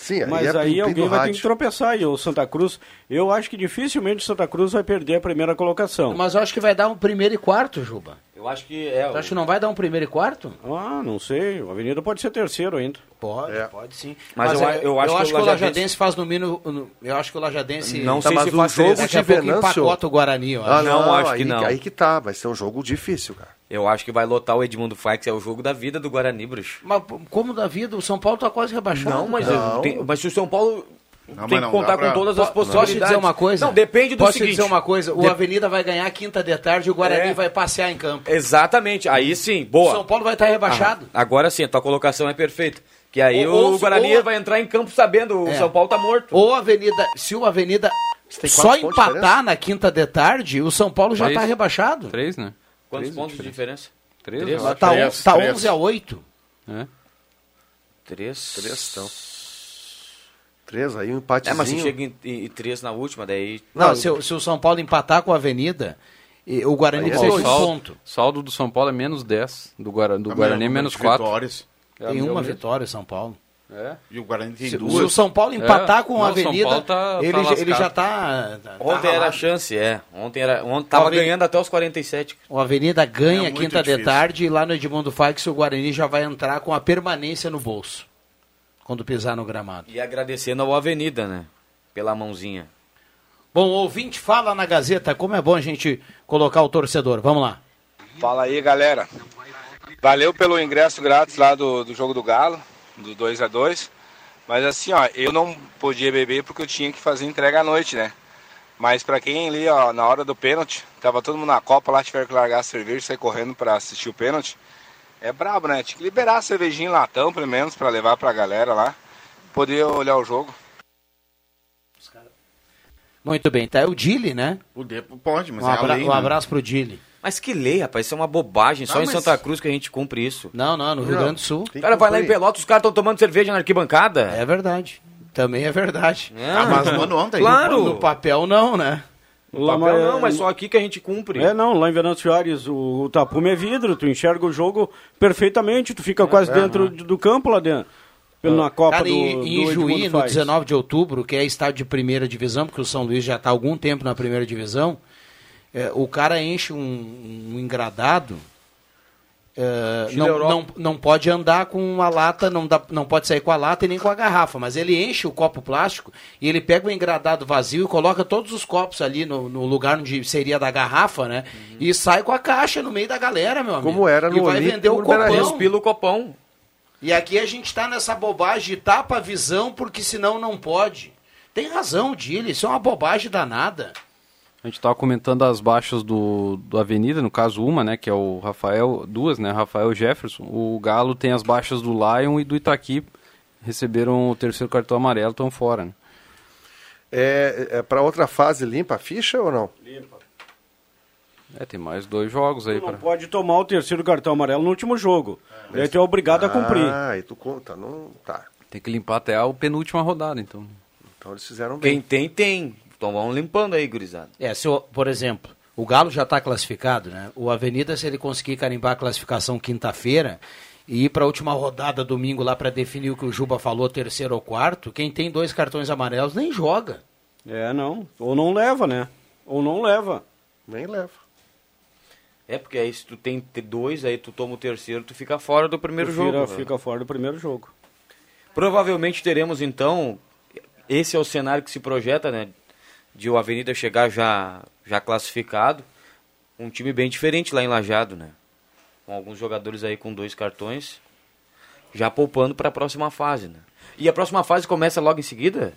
G: Sim, aí
I: Mas
G: é
I: aí
G: Plim Plim
I: alguém vai ter que tropeçar. E o Santa Cruz, eu acho que dificilmente o Santa Cruz vai perder a primeira colocação.
A: Mas eu acho que vai dar um primeiro e quarto, Juba.
H: Eu acho que é.
A: Tu acha que não vai dar um primeiro e quarto?
I: Ah, não sei. A Avenida pode ser terceiro ainda.
A: Pode,
G: É.
A: pode sim.
H: Mas eu a- eu acho que o
A: que o
H: Lajadense-
A: faz no mínimo. Eu acho que o Lajadense.
H: Não
G: Tá,
H: sei
G: mas
H: se
G: o
H: faz
G: jogo.
A: Daqui
G: de
A: a pouco
G: Venâncio...
A: empacota o Guarani, eu
G: Ah,
A: acho.
H: Não, acho
G: aí,
H: que não.
G: Aí que tá, vai ser um jogo difícil, cara.
H: Eu acho que vai lotar o Edmundo Faix, é o jogo da vida do Guarani, bruxo.
A: Mas como da vida? O São Paulo tá quase rebaixado.
H: Não, mas, eu- tem- mas se o São Paulo
F: não,
H: tem que contar
F: com pra...
H: todas as possibilidades.
A: Posso dizer uma coisa?
H: Não, depende do
A: Posso
H: seguinte.
A: dizer uma coisa? O
H: de...
A: Avenida vai ganhar quinta de tarde e o Guarani
H: é.
A: vai passear em campo.
H: Exatamente, aí sim, boa.
A: O São Paulo vai estar rebaixado.
H: Agora sim, tua colocação é perfeita. Que aí
A: ou,
H: o Guarani
A: ou...
H: vai entrar em campo sabendo,
A: é.
H: o São Paulo tá morto.
A: Ou a Avenida, se o Avenida só empatar
G: diferença?
A: na quinta de tarde, o São Paulo já está rebaixado.
E: Três, né?
H: Quantos
E: três
H: pontos de diferença?
E: Diferença?
H: Três,
E: Está
A: tá onze tá 11 a 8.
E: É.
H: Três.
G: Três, então três aí um empatezinho.
H: É, mas se chega em, em na última, daí...
A: Não,
G: não
A: se, se, o São Paulo empatar com a Avenida, o Guarani
G: aí, é
A: precisa de ponto.
E: Saldo do São Paulo é menos 10, do, Guara, do
F: é
E: Guarani é menos 4.
F: Vitórias.
A: Tem uma vitória São Paulo.
E: É.
F: E o Guarani tem
A: se,
F: duas.
A: Se o São Paulo é. empatar
E: é.
A: com a Avenida,
E: tá,
A: ele, tá ele já está. Tá,
H: ontem era a chance, é. Ontem era, ontem
A: estava
H: ganhando até os 47.
A: O Avenida ganha
F: é
A: quinta
F: difícil.
A: de tarde e lá no Edmundo Fax o Guarani já vai entrar com a permanência no bolso. Quando pisar no gramado.
H: E agradecendo ao Avenida, né? Pela mãozinha.
A: Bom, ouvinte fala na Gazeta como é bom a gente colocar o torcedor. Vamos lá.
J: Fala aí, galera. Valeu pelo ingresso grátis lá do, do jogo do Galo, do 2 a 2 Mas assim, ó, eu não podia beber porque eu tinha que fazer entrega à noite, né? Mas pra quem ali, ó, na hora do pênalti, tava todo mundo na Copa lá, tiveram que largar a cerveja e sair correndo pra assistir o pênalti. É brabo, né? Tinha que liberar a cervejinha em latão, pelo menos, pra levar pra galera lá, poder olhar o jogo.
A: Muito bem, tá? É o Dili, né?
F: Poder, pode, mas
A: Um,
F: é
A: abra-
F: a lei,
A: um
F: né?
A: abraço pro Dili.
H: Mas que lei, rapaz, isso é uma bobagem. Só
F: Ah,
H: em
F: mas-
H: Santa Cruz que a gente cumpre isso.
A: Não, não, no Rio
G: Não.
A: Grande do Sul.
G: Tem
H: O cara vai lá em. Pelotas, os caras estão tomando cerveja na arquibancada.
A: É verdade. Também é verdade.
H: É.
F: Ah, mas no ano ontem.
H: Claro.
A: No papel não, né?
I: Lá,
H: papel
I: mas-
H: não, mas só aqui que a gente cumpre.
I: É, não, lá em Venâncio Soares o, o tapume é vidro, tu enxerga o jogo perfeitamente, tu fica quase dentro do do campo lá dentro. Na Copa
A: Cara,
I: do,
A: em,
I: do
A: em Juí, no
I: Faes.
A: 19 de outubro, que é estádio de primeira divisão, porque o São Luís já está há algum tempo na primeira divisão, é, o cara enche um, um engradado, é, não,
H: Europa.
A: não, não pode andar com uma lata, não, dá, não pode sair com a lata e nem com a garrafa, mas ele enche o copo plástico e ele pega o engradado vazio e coloca todos os copos ali no, no lugar onde seria da garrafa, né? E sai com a caixa no meio da galera, meu amigo.
G: Como era
A: e
G: no
A: vai
G: Olímpico
A: vender o copão.
H: O copão.
A: E aqui a gente está nessa bobagem de tapa a visão, porque senão não pode. Tem razão, Dili, isso é uma bobagem danada.
E: A gente tava comentando as baixas do, do Avenida, no caso uma, né, que é o Rafael, duas, né, Rafael e Jefferson. O Galo tem as baixas do Lion e do Itaqui, receberam o terceiro cartão amarelo, estão fora, né?
G: É, é para outra fase limpa a ficha ou não?
E: É, tem mais dois jogos aí
I: Tu não
E: para
I: pode tomar o terceiro cartão amarelo no último jogo. Daí tu é obrigado a cumprir.
G: Ah, e tu conta, não. Tá.
E: Tem que limpar até a penúltima rodada, então.
G: Então eles fizeram bem.
H: Quem tem, tem. Então vamos limpando aí, gurizada.
A: É, se o- por exemplo, o Galo já está classificado, né? O Avenida, se ele conseguir carimbar a classificação quinta-feira e ir para a última rodada domingo lá para definir o que o Juba falou, terceiro ou quarto, quem tem dois cartões amarelos nem joga.
I: É, não. Ou não leva, né? Ou não leva.
G: Nem leva.
H: É, porque aí se tu tem te- dois, aí tu toma o terceiro, tu fica fora do primeiro
I: Tu
H: jogo.
I: Fica,
H: né?
I: fica fora do primeiro jogo.
H: Provavelmente teremos então, esse é o cenário que se projeta, né? De o Avenida chegar já, já classificado. Um time bem diferente lá em Lajado, né? Com alguns jogadores aí com dois cartões, já poupando para a próxima fase, né? E a próxima fase começa logo em seguida?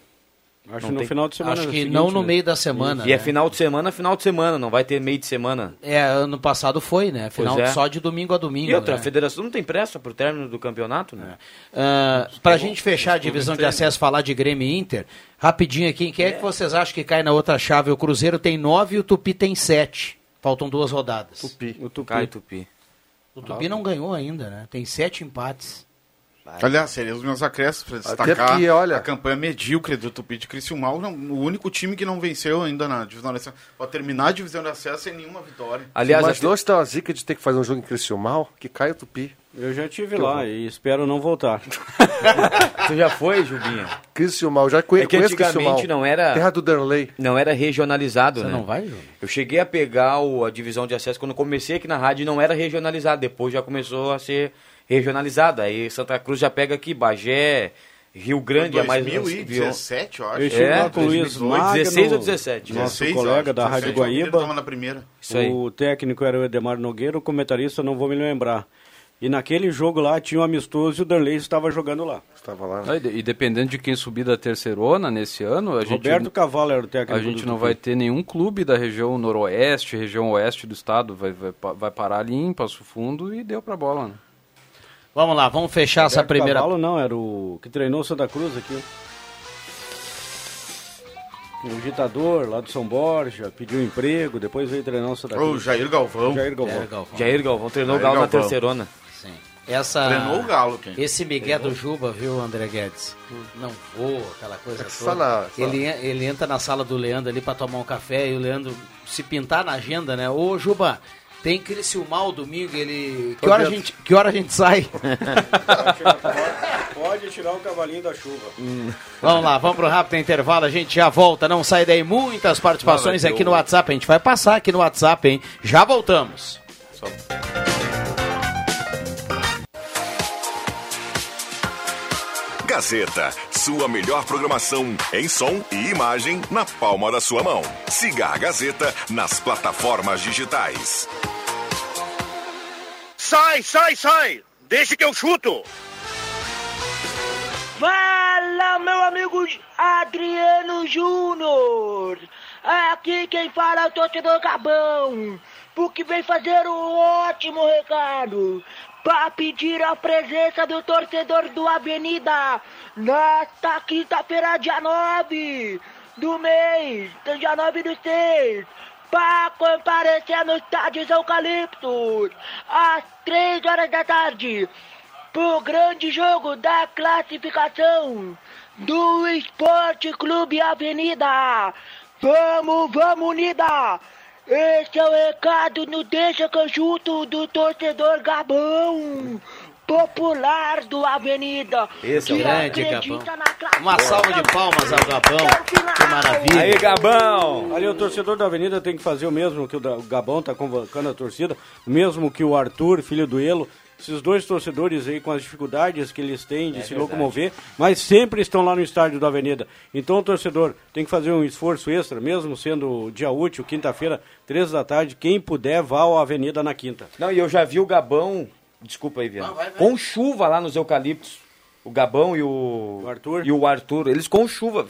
I: Acho
H: Não
I: no
H: tem-
I: final de semana.
A: Acho que
I: seguinte,
A: não no
I: né?
A: meio da semana.
H: E é
A: né?
H: final de semana, final de semana, não vai ter meio de semana.
A: É, ano passado foi, né? Final
H: é.
A: só de domingo a domingo.
H: E outra,
A: né?
H: a federação não tem pressa pro término do campeonato, né?
A: Ah, pra gente fechar a divisão de acesso, falar de Grêmio e Inter, rapidinho aqui, quem é que vocês acham que cai na outra chave? O Cruzeiro tem nove e o Tupi tem sete. Faltam duas rodadas.
G: Tupi.
I: O Tupi.
H: Cai Tupi.
A: O Tupi não ganhou ainda, né? Tem sete empates.
F: Aliás, seriam os meus acréscimos para destacar
G: porque, olha-
F: a campanha medíocre do Tupi de Criciúmal, não- o único time que não venceu ainda na divisão de acesso. Pode terminar a divisão de acesso sem nenhuma vitória.
H: Aliás,
G: Mas
H: até-
G: não está a zica de ter que fazer um jogo em Criciúmal, que cai o Tupi.
I: Eu já tive lá e espero não voltar.
H: tu já foi, Jubinha?
G: Criciúmal, já conhe
H: É que
G: conheço
H: antigamente não era-
G: Terra do Derley.
H: Não era regionalizado,
A: Você
H: né?
A: não vai, Júnior?
H: Eu cheguei a pegar o- a divisão de acesso quando comecei aqui na rádio não era regionalizado, depois já começou a ser regionalizado. Aí Santa Cruz já pega aqui, Bagé, Rio Grande, é mais
F: 2017, eu acho.
I: Eu estive
H: É,
I: lá com o Luiz
H: 2018,
I: Magno,
H: 16 ou 17?
I: Nosso
F: 16,
I: colega da
F: acho,
I: Rádio
F: 17, ele
I: Guaíba.
F: na primeira.
H: Isso aí.
I: O técnico era o Edemar Nogueira, o comentarista não vou me lembrar. E naquele jogo lá tinha um amistoso e o Derlei estava jogando lá.
G: Estava lá.
E: Ah, E de- e dependendo de quem subir da terceirona nesse ano, a gente,
I: Roberto Cavalo era o técnico
E: a gente não vai ter nenhum clube da região noroeste, região oeste do estado. Vai, vai, vai parar ali em Passo Fundo e deu pra bola. Né?
A: Vamos lá, vamos fechar essa
I: Roberto
A: primeira.
I: Cavalo não, era o que treinou o Santa Cruz aqui. O ditador lá do São Borja, pediu emprego, depois veio treinar o Santa
F: O
I: Cruz.
F: Jair Galvão.
I: Jair Galvão.
A: Jair Galvão.
H: Jair Galvão treinou o Galo na
F: Galvão.
H: terceirona.
A: Sim. Essa,
F: Treinou o Galo, quem?
A: Esse Miguel do Juba, viu, André Guedes? Não vou, aquela coisa
G: É
A: toda.
G: na-
A: Ele, ele entra na sala do Leandro ali pra tomar um café e o Leandro se pintar na agenda, né? Ô, Juba, tem Criciúmal domingo, ele... Que hora, a gente, que hora a gente sai?
I: Pode tirar o cavalinho da chuva.
A: vamos lá, vamos pro rápido intervalo, a gente já volta, não sai daí. Muitas participações
H: Não,
A: aqui no
H: um-
A: WhatsApp, a gente vai passar aqui no WhatsApp, hein? Já voltamos.
E: Só-
K: Gazeta, sua melhor programação em som e imagem na palma da sua mão. Siga a Gazeta nas plataformas digitais.
C: Sai, sai, sai! Deixa que eu chuto!
L: Fala, meu amigo Adriano Júnior! Aqui quem fala é o torcedor Gabão, porque vem fazer um ótimo recado para pedir a presença do torcedor do Avenida nesta quinta-feira, dia 9 do mês, dia 9 do 6, para comparecer no estádio Eucaliptos às 3 horas da tarde pro grande jogo da classificação do Esporte Clube Avenida. Vamos, vamos, unida! Esse é o recado no Deixa Canjuto do torcedor Gabão, popular do Avenida.
H: Esse é o
L: que
A: grande Gabão. Uma salva de palmas ao Gabão. Que maravilha.
H: Aí, Gabão!
I: Ali o torcedor da Avenida tem que fazer o mesmo que o, Gabão está convocando a torcida, o mesmo que o Arthur, filho do Elo. Esses dois torcedores aí com as dificuldades que eles têm de se locomover, mas sempre estão lá no estádio da Avenida. Então o torcedor tem que fazer um esforço extra, mesmo sendo dia útil, quinta-feira, três da tarde. Quem puder, vá à Avenida na quinta.
H: Não, e eu já vi o Gabão, desculpa aí, Viana, com chuva lá nos eucaliptos. O Gabão e o...
I: O Arthur.
H: E o Arthur, eles com chuva.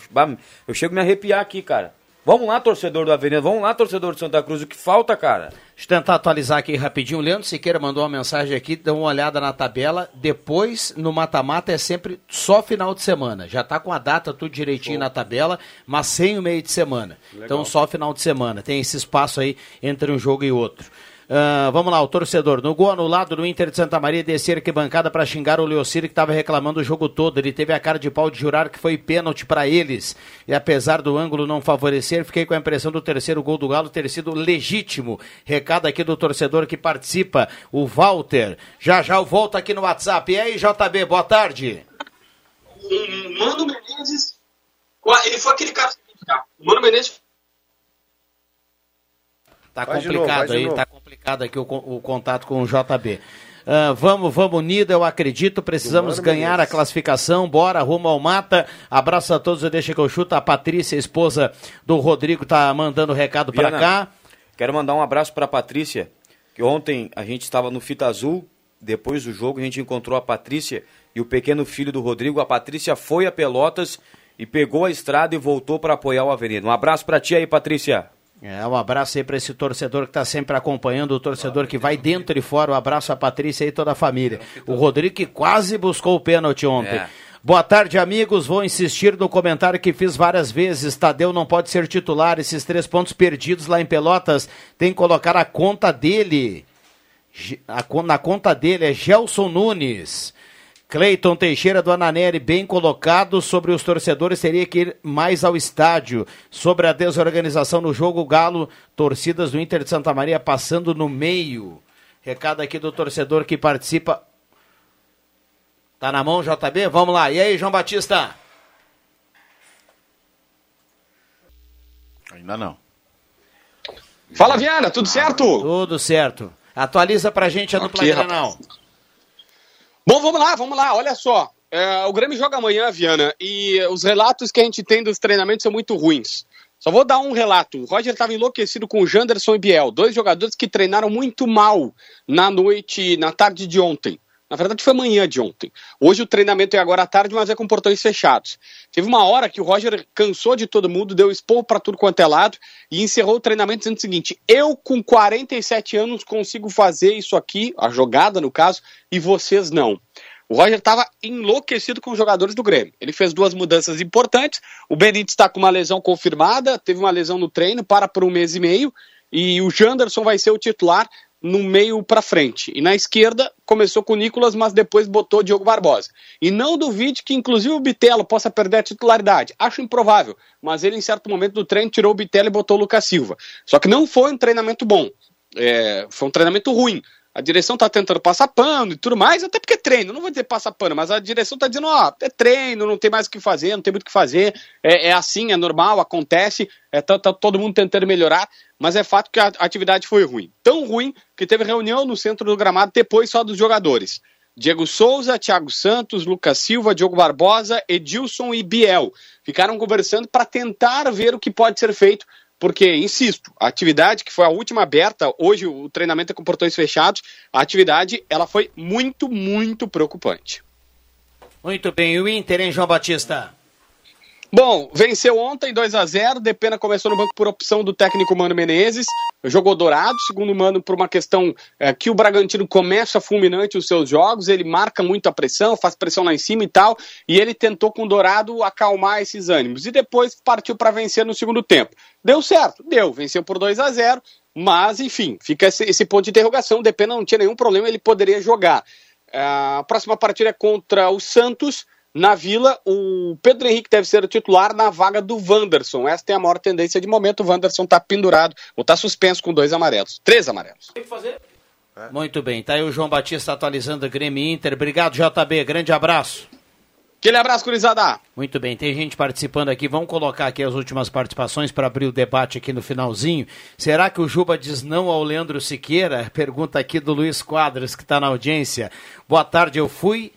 H: Eu chego a me arrepiar aqui, cara. Vamos lá, torcedor do Avenida, vamos lá, torcedor de Santa Cruz, o que falta, cara?
A: Deixa eu tentar atualizar aqui rapidinho. O Leandro Siqueira mandou uma mensagem aqui, dá uma olhada na tabela. Depois, no mata-mata, é sempre só final de semana. Já tá com a data tudo direitinho na tabela, mas sem o meio de semana. Então, só final de semana. Tem esse espaço aí entre um jogo e outro. Ah, vamos lá, o torcedor. No gol anulado do Inter de Santa Maria, descer arquibancada para xingar o Leocir, que estava reclamando o jogo todo. Ele teve a cara de pau de jurar que foi pênalti para eles. E apesar do ângulo não favorecer, fiquei com a impressão do terceiro gol do Galo ter sido legítimo. Recado aqui do torcedor que participa, o Walter. Já já eu volto aqui no WhatsApp. E aí, JB, boa tarde.
M: o Mano Menezes. Ele foi aquele cara. O Mano Menezes
A: Tá
G: Vai
A: complicado
G: novo,
A: aí, tá complicado aqui o, o contato com o JB. Ah, vamos, vamos unido, eu acredito. Precisamos
G: Mano
A: ganhar a classificação. Bora, rumo ao mata. Abraço a todos, eu deixo que eu chuto. A Patrícia, esposa do Rodrigo, tá mandando recado pra
H: Viana,
A: cá.
H: Quero mandar um abraço para a Patrícia, que ontem a gente estava no Fita Azul, depois do jogo a gente encontrou a Patrícia, e o pequeno filho do Rodrigo, a Patrícia, foi a Pelotas e pegou a estrada e voltou para apoiar o Avenida. Um abraço para ti aí, Patrícia.
A: É, um abraço aí para esse torcedor que está sempre acompanhando, o torcedor que vai dentro e fora. Um abraço a Patrícia e toda a família. O Rodrigo que quase buscou o pênalti ontem.
H: É.
A: Boa tarde, amigos. Vou insistir no comentário que fiz várias vezes. Tadeu não pode ser titular. Esses três pontos perdidos lá em Pelotas tem que colocar a conta dele. A na conta dele é Gelson Nunes. Cleiton Teixeira do Ananeri, bem colocado sobre os torcedores, teria que ir mais ao estádio. Sobre a desorganização no jogo, o Galo, torcidas do Inter de Santa Maria passando no meio. Recado aqui do torcedor que participa. Tá na mão, JB? Vamos lá. E aí, João Batista?
F: Ainda não.
N: Fala, Viana, tudo certo?
A: Tudo certo. Atualiza pra gente a dupla
N: Aqui,
A: Granal.
N: Bom, vamos lá, vamos lá. Olha só. é, o Grêmio joga amanhã, Viana, e os relatos que a gente tem dos treinamentos são muito ruins. Só vou dar um relato. O Roger estava enlouquecido com o Janderson e Biel, dois jogadores que treinaram muito mal na noite, na tarde de ontem. Na verdade, foi manhã de ontem. Hoje o treinamento é agora à tarde, mas é com portões fechados. Teve uma hora que o Roger cansou de todo mundo, deu expor para tudo quanto é lado e encerrou o treinamento dizendo o seguinte: eu com 47 anos consigo fazer isso aqui, a jogada no caso, e vocês não. O Roger estava enlouquecido com os jogadores do Grêmio. Ele fez duas mudanças importantes. O Benítez está com uma lesão confirmada, teve uma lesão no treino, para por um mês e meio. E o Janderson vai ser o titular no meio para frente. E na esquerda começou com o Nicolas, mas depois botou Diogo Barbosa. E não duvide que inclusive o Bitelo possa perder a titularidade. Acho improvável, mas ele em certo momento do treino tirou o Bitelo e botou o Lucas Silva. Só que não foi um treinamento bom. É, foi um treinamento ruim. A direção tá tentando passar pano e tudo mais, até porque é treino, não vou dizer passar pano, mas a direção tá dizendo, ó, é treino, não tem mais o que fazer, não tem muito o que fazer, é, é assim, é normal, acontece, é, tá, tá todo mundo tentando melhorar, mas é fato que a atividade foi ruim. Tão ruim que teve reunião no centro do gramado depois só dos jogadores. Diego Souza, Thiago Santos, Lucas Silva, Diogo Barbosa, Edilson e Biel. Ficaram conversando para tentar ver o que pode ser feito porque, insisto, a atividade que foi a última aberta, hoje o treinamento é com portões fechados, a atividade ela foi muito, muito preocupante.
A: Muito bem. E o Inter, hein, João Batista?
N: Bom, venceu ontem 2 a 0 Depena começou no banco por opção do técnico Mano Menezes, jogou dourado, segundo Mano, por uma questão é, que o Bragantino começa fulminante os seus jogos, ele marca muito a pressão, faz pressão lá em cima e tal, e ele tentou com o Dourado acalmar esses ânimos, e depois partiu para vencer no segundo tempo. Deu certo, deu, venceu por 2 a 0 mas enfim, fica esse, esse ponto de interrogação, Depena não tinha nenhum problema, ele poderia jogar. É, A próxima partida é contra o Santos, na Vila, o Pedro Henrique deve ser o titular na vaga do Wanderson. Esta é a maior tendência de momento. O Wanderson está pendurado, ou está suspenso com dois amarelos. Três amarelos.
A: Muito bem. Tá aí o João Batista atualizando o Grêmio Inter. Obrigado, JB. Grande abraço.
N: Aquele abraço, Curizada.
A: Muito bem, tem gente participando aqui. Vamos colocar aqui as últimas participações para abrir o debate aqui no finalzinho. Será que o Juba diz não ao Leandro Siqueira? Pergunta aqui do Luiz Quadros, que está na audiência. Boa tarde, eu fui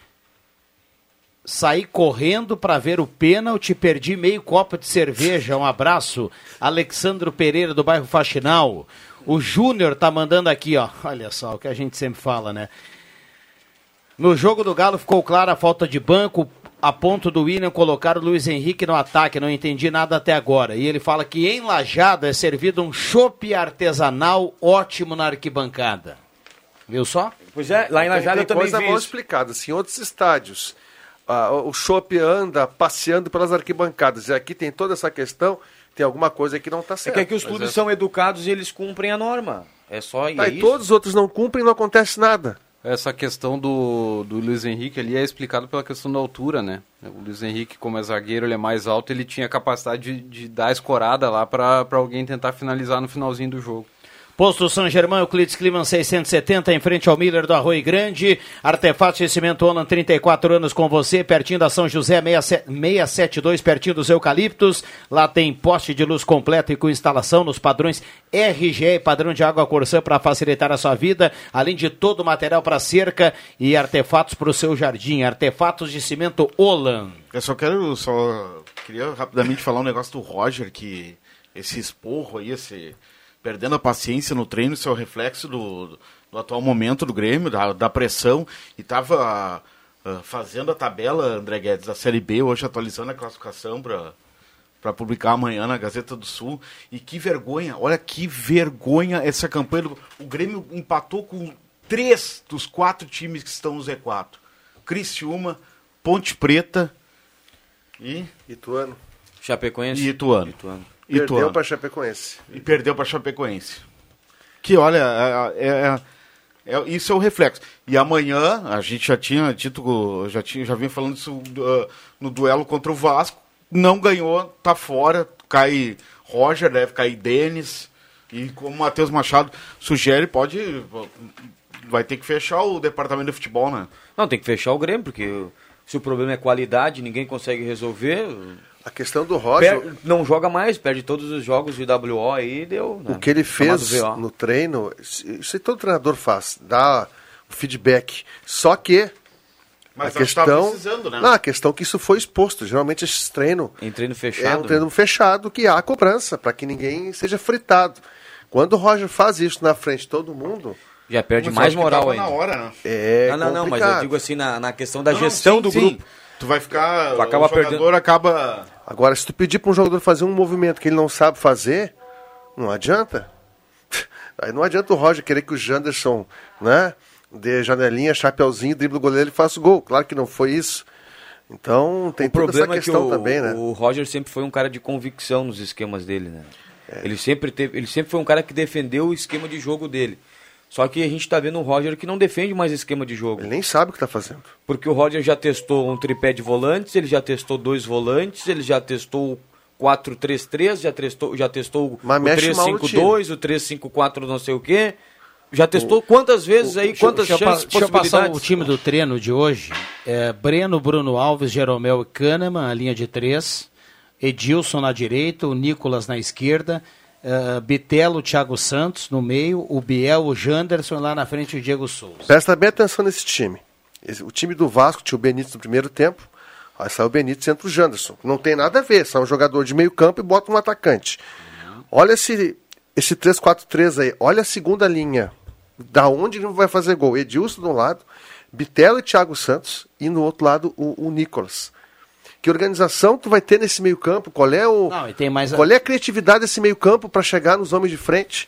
A: saí correndo para ver o pênalti, perdi meio copo de cerveja. Um abraço. Alexandro Pereira, do bairro Faxinal. O Júnior tá mandando aqui, ó. Olha só o que a gente sempre fala, né? No jogo do Galo ficou clara a falta de banco, a ponto do William colocar o Luiz Henrique no ataque. Não entendi nada até agora. E ele fala que em Lajado é servido um chopp artesanal ótimo na arquibancada. Viu só?
H: Pois é, lá em Lajado
G: tem,
H: eu também
G: coisa
H: vi
G: mal
H: isso.
G: explicada. Assim, em outros estádios, ah, o Chopp anda passeando pelas arquibancadas. E aqui tem toda essa questão, tem alguma coisa que não está
H: É
G: certo.
H: que aqui os clubes
G: é-
H: são educados e eles cumprem a norma. É só
G: Tá,
H: é
G: e
H: isso.
G: todos os outros não cumprem não acontece nada.
E: Essa questão do, do Luiz Henrique ali é explicado pela questão da altura, né? O Luiz Henrique, como é zagueiro, ele é mais alto, ele tinha capacidade de, de dar a escorada lá para alguém tentar finalizar no finalzinho do jogo.
A: Posto São Germão, Euclides Climan 670, em frente ao Miller do Arroio Grande. Artefatos de Cimento Olan, 34 anos com você, pertinho da São José 67 672, pertinho dos Eucaliptos. Lá tem poste de luz completo e com instalação nos padrões RGE, padrão de água Corsã para facilitar a sua vida, além de todo o material para cerca e artefatos para o seu jardim. Artefatos de Cimento Olan.
F: Eu só quero, só queria rapidamente falar um negócio do Roger, que esse esporro aí, esse perdendo a paciência no treino, isso é o reflexo do, do atual momento do Grêmio, da, da pressão, e tava ah, fazendo a tabela, André Guedes, da Série B, hoje atualizando a classificação para para publicar amanhã na Gazeta do Sul. E que vergonha, olha que vergonha essa campanha. do- O Grêmio empatou com três dos quatro times que estão no Z4. Criciúma, Ponte Preta e
G: Ituano.
H: Chapecoense.
F: E Ituano.
H: Ituano.
G: Perdeu
F: Ituano.
G: para Chapecoense.
F: E perdeu para Chapecoense. Que olha, é, é- é- isso é o reflexo. E amanhã, a gente já tinha dito, já, tinha, já vinha falando isso uh, no duelo contra o Vasco. Não ganhou, tá fora. Cai Roger, deve cair Denis. E como o Matheus Machado sugere, pode. Vai ter que fechar o departamento de futebol, né?
H: Não, tem que fechar o Grêmio, porque se o problema é qualidade, ninguém consegue resolver.
G: A questão do Roger.
H: per- não joga mais, perde todos os jogos de WO aí, deu. né?
G: O que ele fez no treino, isso aí todo treinador faz, dá o feedback. Só que
F: Mas
G: a
F: tá
G: questão,
F: precisando, né?
G: não, a questão é que isso foi exposto. Geralmente esse treino
H: Em treino
G: é
H: fechado.
G: um treino fechado que há cobrança para que ninguém seja fritado. Quando o Roger faz isso na frente de todo mundo,
H: Já perde mais moral ainda.
F: na hora, né?
G: é
H: não, não, não, mas eu digo assim, na, na questão da
F: Não,
H: gestão
F: sim,
H: do
F: sim.
H: grupo.
F: Tu vai ficar.
H: Tu acaba
F: o jogador
H: perdendo-
F: acaba.
G: Agora, se tu pedir para um jogador fazer um movimento que ele não sabe fazer, não adianta. Aí não adianta o Roger querer que o Janderson, né, dê janelinha, chapeuzinho, drible o goleiro e faça o gol. Claro que não foi isso. Então, tem
H: o
G: toda essa
H: problema é que
G: questão
H: o,
G: também, né?
H: o Roger sempre foi um cara de convicção nos esquemas dele, né?
G: É.
H: Ele sempre teve, ele sempre foi um cara que defendeu o esquema de jogo dele. Só que a gente tá vendo um Roger que não defende mais esquema de jogo.
G: Ele nem sabe o que tá fazendo.
H: Porque o Roger já testou um tripé de volantes, ele já testou dois volantes, ele já testou o 4-3-3, já testou, já testou o
G: Mas mexe mal no
H: 3-5-2, o 3-5-4 não sei o quê. Já testou quantas vezes aí, quantas
A: deixa,
H: chances,
A: deixa eu passar o time do treino de hoje. É, Breno, Bruno Alves, Jeromel e Kahneman, a linha de três. Edilson na direita, o Nicolas na esquerda. É, Bitelo, Thiago Santos no meio. O Biel, o Janderson lá na frente o Diego Souza.
G: Presta bem atenção nesse time. Esse- o time do Vasco tinha o Benítez no primeiro tempo. Aí saiu o Benítez e entra o Janderson. Não tem nada a ver. Sai um jogador de meio campo e bota um atacante. Olha esse, esse 3-4-3 aí. Olha a segunda linha. Da onde ele vai fazer gol? Edilson de um lado, Bitelo e Thiago Santos. E no outro lado o, o Nicolas. Que organização tu vai ter nesse meio campo? Qual é o
A: Não, e tem mais a-
G: qual é a criatividade desse meio campo para chegar nos homens de frente?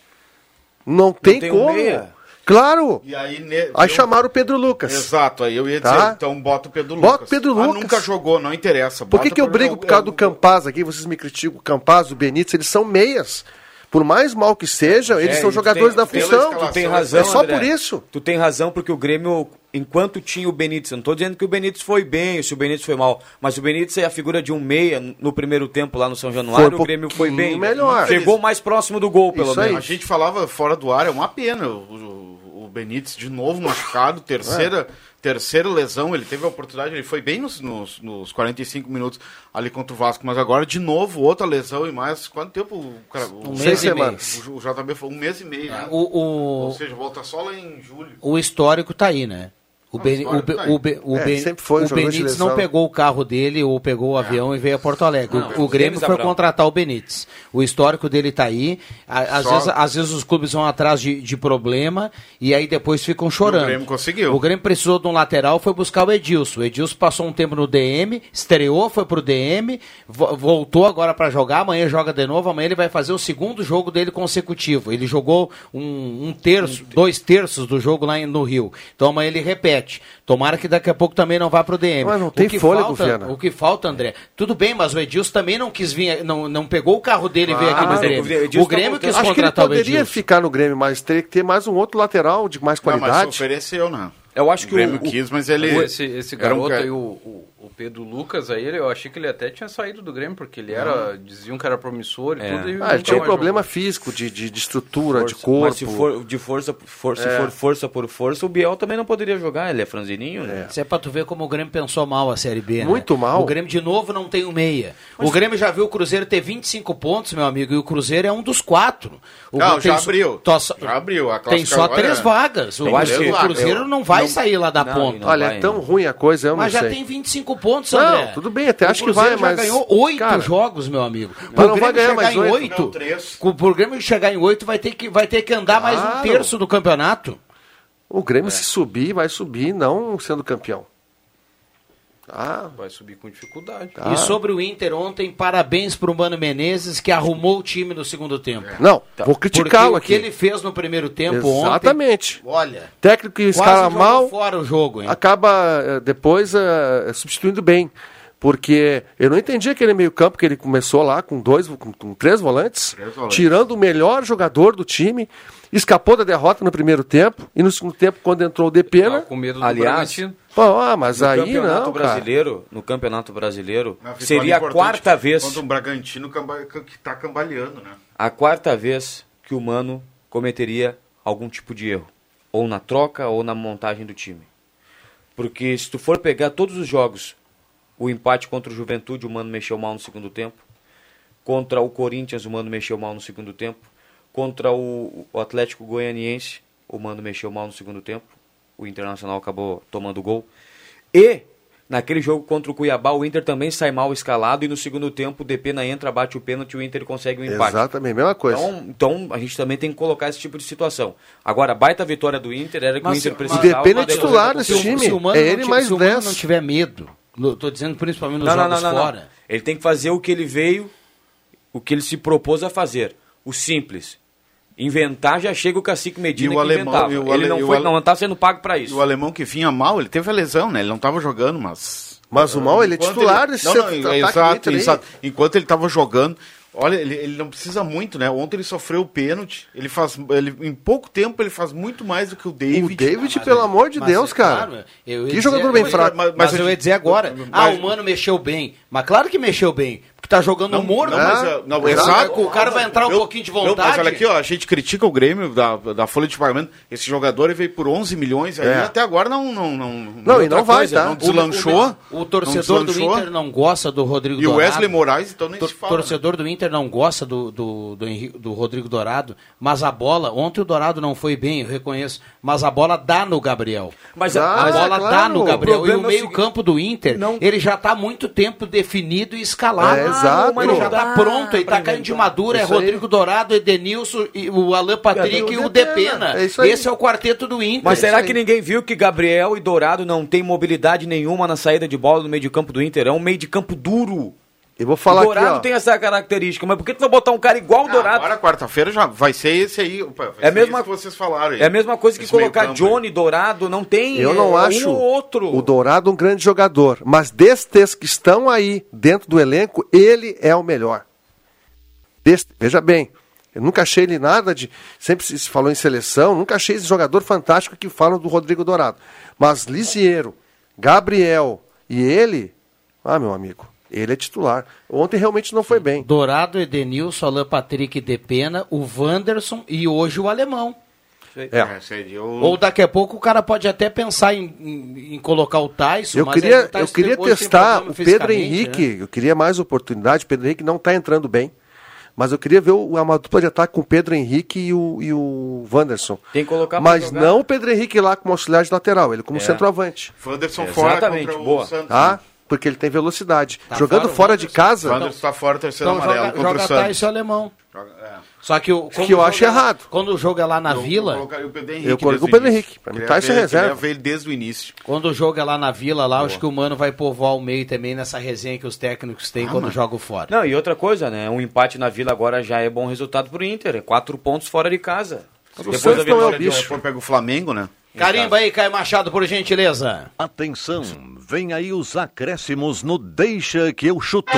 G: Não tem,
H: tem um
G: como.
H: meia?
G: Claro.
F: E aí, ne-
G: Aí
F: deu-
G: chamaram o Pedro Lucas.
F: Exato, aí eu ia
G: Tá?
F: dizer, então bota o Pedro
G: Bota
F: Lucas.
G: o Pedro
F: Ah,
G: Lucas.
F: nunca jogou, não interessa.
G: Por que,
F: bota
G: que eu brigo por causa do Campaz aqui? Vocês me criticam. O Campaz, o Benítez, eles são meias. Por mais mal que sejam, eles
H: É,
G: são jogadores
H: tem-
G: da função.
H: Tu tem razão,
G: É só
H: André.
G: por isso.
H: Tu tem razão, porque o Grêmio, enquanto tinha o Benítez, eu não estou dizendo que o Benítez foi bem, ou se o Benítez foi mal, mas o Benítez é a figura de um meia no primeiro tempo lá no São Januário,
F: um
H: o Grêmio foi bem.
F: melhor.
H: Chegou mais próximo do gol, pelo
F: Isso aí.
H: menos.
F: A gente falava fora do ar, é uma pena. O, o- o Benítez de novo machucado, terceira, terceira lesão. Ele teve a oportunidade, ele foi bem nos, nos, nos 45 minutos ali contra o Vasco, mas agora de novo outra lesão e mais. Quanto tempo? O, cara, o,
A: Um mês e meio.
F: O, o JB foi um mês e meio. né?
A: O- o-
F: Ou seja, volta só lá em julho.
A: O histórico tá aí, né? O, Beni-
F: o
A: Be-
F: tá
A: o, Be- o
G: É, foi um
A: o Benítez não pegou o carro dele ou pegou o avião e veio a Porto Alegre.
H: Não,
A: o, Grêmio foi contratar o Benítez. O histórico dele tá aí. Às,
F: Só-
A: vezes, às vezes os clubes vão atrás de, de problema e aí depois ficam chorando.
F: O Grêmio conseguiu.
A: O Grêmio precisou de um lateral, foi buscar o Edilson. O Edilson passou um tempo no DM, estreou, foi pro DM, vo- voltou agora para jogar. Amanhã joga de novo. Amanhã ele vai fazer o segundo jogo dele consecutivo. Ele jogou um, um terço, dois terços do jogo lá no Rio. Então amanhã ele repete. Tomara que daqui a pouco também não vá pro DM.
G: Mas não
A: O
G: tem
A: que
G: fôlego,
A: falta,
G: Viana.
A: O que falta, André? Tudo bem, mas o Edilson também não quis vir, não, não pegou o carro dele e veio aqui no
G: Claro.
A: Grêmio.
H: o Edilson
A: O Grêmio
H: tá
A: quis
G: Acho que ele
A: contratar o
G: poderia ficar no Grêmio, mas teria que ter mais um outro lateral de mais
F: Não, mas
G: qualidade.
F: ofereceu, né?
H: Eu acho que
F: o Grêmio
H: o-
F: quis, mas ele.
E: Esse, esse
F: um
E: garoto
F: cara-
E: aí, o, o, o Pedro Lucas aí, eu achei que ele até tinha saído do Grêmio, porque ele era. Diziam que era promissor e
H: É.
E: tudo. E
G: Ah, ele tinha um problema
E: jogou.
G: físico, de, de, de estrutura, de
H: Força.
G: corpo.
H: Mas se for de força, força,
G: É.
H: se for força por força, o Biel também não poderia jogar, ele é franzininho. né?
A: Isso é pra tu ver como o Grêmio pensou mal a Série B, né?
G: Muito mal.
A: O Grêmio de novo não tem o meia. O Grêmio já viu o Cruzeiro ter 25 pontos, meu amigo, e o Cruzeiro é um dos quatro. O
F: Não,
A: Grêmio
F: já abriu.
A: tó- só-
F: Já abriu. A
A: Tem só três
F: olha,
A: vagas. O,
H: Eu acho
A: Cruzeiro-
H: que-
A: o Cruzeiro
F: eu-
A: não vai
H: não-
A: sair lá da
H: não,
A: ponta.
H: não
G: Olha,
H: vai,
G: é tão
H: não.
G: ruim a coisa, eu
A: Mas
G: não
A: já
G: sei.
A: tem 25 pontos,
G: Não,
A: André.
G: tudo bem, até
A: O
G: acho que
A: Cruzeiro
G: vai,
A: já
G: mas,
A: ganhou oito
G: cara,
A: jogos, meu amigo.
G: mas não vai
A: Grêmio
G: ganhar
A: chegar
G: mais
A: em
G: oito.
F: Não,
A: com- pro Grêmio chegar em oito vai ter que, vai ter que andar mais um
G: Claro.
A: terço do campeonato.
G: O Grêmio se subir, vai subir, não sendo campeão. Ah,
E: vai subir com dificuldade.
A: E sobre o Inter ontem, parabéns pro Mano Menezes que arrumou o time no segundo tempo.
G: Não, vou criticá-lo
A: Porque o que
G: aqui.
A: ele fez no primeiro tempo
G: Exatamente.
A: ontem. Olha.
G: Técnico que escala mal,
A: fora o jogo, hein?
G: acaba eh, depois eh, substituindo bem. Porque eu não entendi aquele meio-campo que ele começou lá com dois, com, com três, volantes,
F: volantes.
G: tirando o melhor jogador do time, escapou da derrota no primeiro tempo e no segundo tempo, quando entrou o Depena.
E: Com medo do
H: Aliás,
E: Bragantino.
G: Pô, ah, mas
H: no
G: aí
H: campeonato
G: não, cara.
H: brasileiro, no campeonato brasileiro, seria a quarta vez,
F: Contra um Bragantino que está cambaleando, né?
H: a quarta vez que o Mano cometeria algum tipo de erro, ou na troca ou na montagem do time. Porque se tu for pegar todos os jogos, o empate contra o Juventude, o Mano mexeu mal no segundo tempo. Contra o Corinthians, o Mano mexeu mal no segundo tempo. Contra o, o Atlético Goianiense, o Mano mexeu mal no segundo tempo. O Internacional acabou tomando gol. E naquele jogo contra o Cuiabá, o Inter também sai mal escalado e no segundo tempo o Depena entra, bate o pênalti e o Inter consegue o empate.
G: Exatamente, mesma coisa.
H: Então, então a gente também tem que colocar esse tipo de situação. Agora, a baita vitória do Inter era que
A: Mas-
H: o Inter precisava...
G: O Depena é titular nesse
H: o-
G: time.
A: Se o Mano
G: É
A: não
G: ele
A: ti-
G: mais
A: se o Mano
G: 10.
A: não tiver medo, tô dizendo principalmente nos
H: Não, não,
A: jogos
H: não, não,
A: fora.
H: não. Ele tem que fazer o que ele veio, o que ele se propôs a fazer. O simples. Inventar já chega o cacique Medina
F: E o
H: que
F: alemão-
H: inventava.
F: e o
H: ele não
F: e
H: foi,
F: ale-
H: não está sendo pago para
F: E
H: isso.
F: o alemão que vinha mal, ele teve a lesão, né? Ele não estava jogando, mas.
G: Mas o mal, ele é titular
F: ele-
G: desse
F: não, não, exato, exato. Enquanto ele estava jogando, olha, ele, ele não precisa muito, né? Ontem ele sofreu o pênalti. Ele faz. Ele, em pouco tempo ele faz muito mais do que o David.
G: O David, pelo amor de Deus,
A: é
G: cara.
A: claro,
G: que
A: dizer-
G: jogador bem fraco.
F: mas-
A: Mas,
F: mas
A: eu ia dizer agora,
F: mas-
A: ah, o Mano mexeu bem. Mas claro que mexeu bem, tá jogando
F: Não,
A: morto.
F: não,
A: né?
F: mas, uh, não,
A: o,
F: exato.
A: cara, o cara vai entrar um
F: Eu-
A: pouquinho de
F: Não,
A: vontade.
F: mas olha aqui, ó, a gente critica o Grêmio da, da folha de pagamento. Esse jogador ele veio por 11 milhões aí,
G: É.
F: até agora não não não.
G: Não, e não vai, tá?
F: Não deslanchou.
A: O, o torcedor
F: não
A: do
F: deslanchou.
A: Inter não gosta do Rodrigo
F: E o
A: Dourado.
F: Wesley Moraes, então nem
A: Tor-
F: se fala. né?
A: torcedor do Inter não gosta do, do, do, Henri- do Rodrigo Dourado, mas a bola, ontem o Dourado não foi bem, eu reconheço, mas a bola dá no Gabriel.
H: Mas
G: Ah,
A: a bola
G: claro.
A: dá no
G: O
A: Gabriel. E o
H: é o
A: meio-campo do Inter, ele já está há muito tempo definido e escalado.
G: É, exato.
A: Ele já está
H: Dá
A: pronto, ele está caindo de madura, é. Rodrigo Dourado, Edenilson, e o Alan Patrick
G: E o Depena.
A: Depena.
G: É.
A: Esse é o quarteto do Inter.
H: Mas será
G: isso
H: que ninguém viu que Gabriel e Dourado não tem mobilidade nenhuma na saída de bola no meio de campo do Inter? É um meio de campo duro.
G: Eu vou falar
H: o Dourado
G: aqui, ó.
H: tem essa característica, mas por que tu vai botar um cara igual o
F: Ah,
H: Dourado?
F: Agora, quarta-feira, já vai ser esse aí. opa, vai
H: É a
F: ser
H: mesma-
F: que vocês falaram aí.
H: É a mesma coisa que colocar
F: meio-campo aí.
H: Johnny, Dourado, não tem
G: Eu
H: é,
G: não
H: um
G: acho
H: ou outro.
G: o Dourado um grande jogador, mas destes que estão aí dentro do elenco, ele é o melhor. Deste- veja bem, eu nunca achei ele nada de. Sempre se falou em seleção, nunca achei esse jogador fantástico que falam do Rodrigo Dourado. Mas Lisiero, Gabriel e ele, ah, meu amigo, ele é titular. Ontem realmente não foi bem.
A: Dourado, Edenilson, Alan Patrick, Depena, o Wanderson e hoje o Alemão.
G: É.
F: É,
A: Ou daqui a pouco o cara pode até pensar em, em- em colocar o Tyson.
G: Eu
A: mas
G: queria,
A: aí o Tyson
G: eu queria testar o Pedro
A: fisicamente,
G: Henrique,
A: né?
G: eu queria mais oportunidade. O Pedro Henrique não está entrando bem. Mas eu queria ver o, uma dupla de ataque com o Pedro Henrique e o, e o Wanderson.
H: Tem que colocar
G: Mas
H: jogar.
G: não o Pedro Henrique lá como auxiliar de lateral, ele como
H: É.
G: centroavante.
F: Wanderson fora
H: Exatamente,
F: contra o
H: boa.
F: Santos.
G: Tá? Porque ele tem velocidade.
A: Tá
G: Jogando
A: fora
G: fora de casa,
F: Wanderson está fora, terceiro
A: Então
F: amarelo
A: joga,
F: contra
A: joga
F: o Santos.
A: Tyson e Alemão.
F: Joga- é.
A: Só que, o, quando
G: que eu acho
A: é lá-
G: errado.
A: Quando o jogo é lá na
F: Eu-
A: Vila,
F: Eu, colocaria o Pedro Henrique
G: Eu coloquei o Pedro
F: início.
G: Henrique. Pra mim, é
F: ver-
G: reserva.
F: Queria ver ele desde o início.
A: quando o jogo é lá na Vila, lá, acho que o Mano vai povoar o meio também nessa resenha que os técnicos têm quando jogam fora.
H: Não, e outra coisa, né? Um empate na Vila agora já é bom resultado pro Inter. É quatro pontos fora de casa. Depois
G: Santos
H: da
G: não é o
H: de
G: bicho.
F: pega o Flamengo, né?
A: Carimba aí, Caio Machado, por gentileza.
O: Atenção, vem aí os acréscimos no Deixa que eu chuto.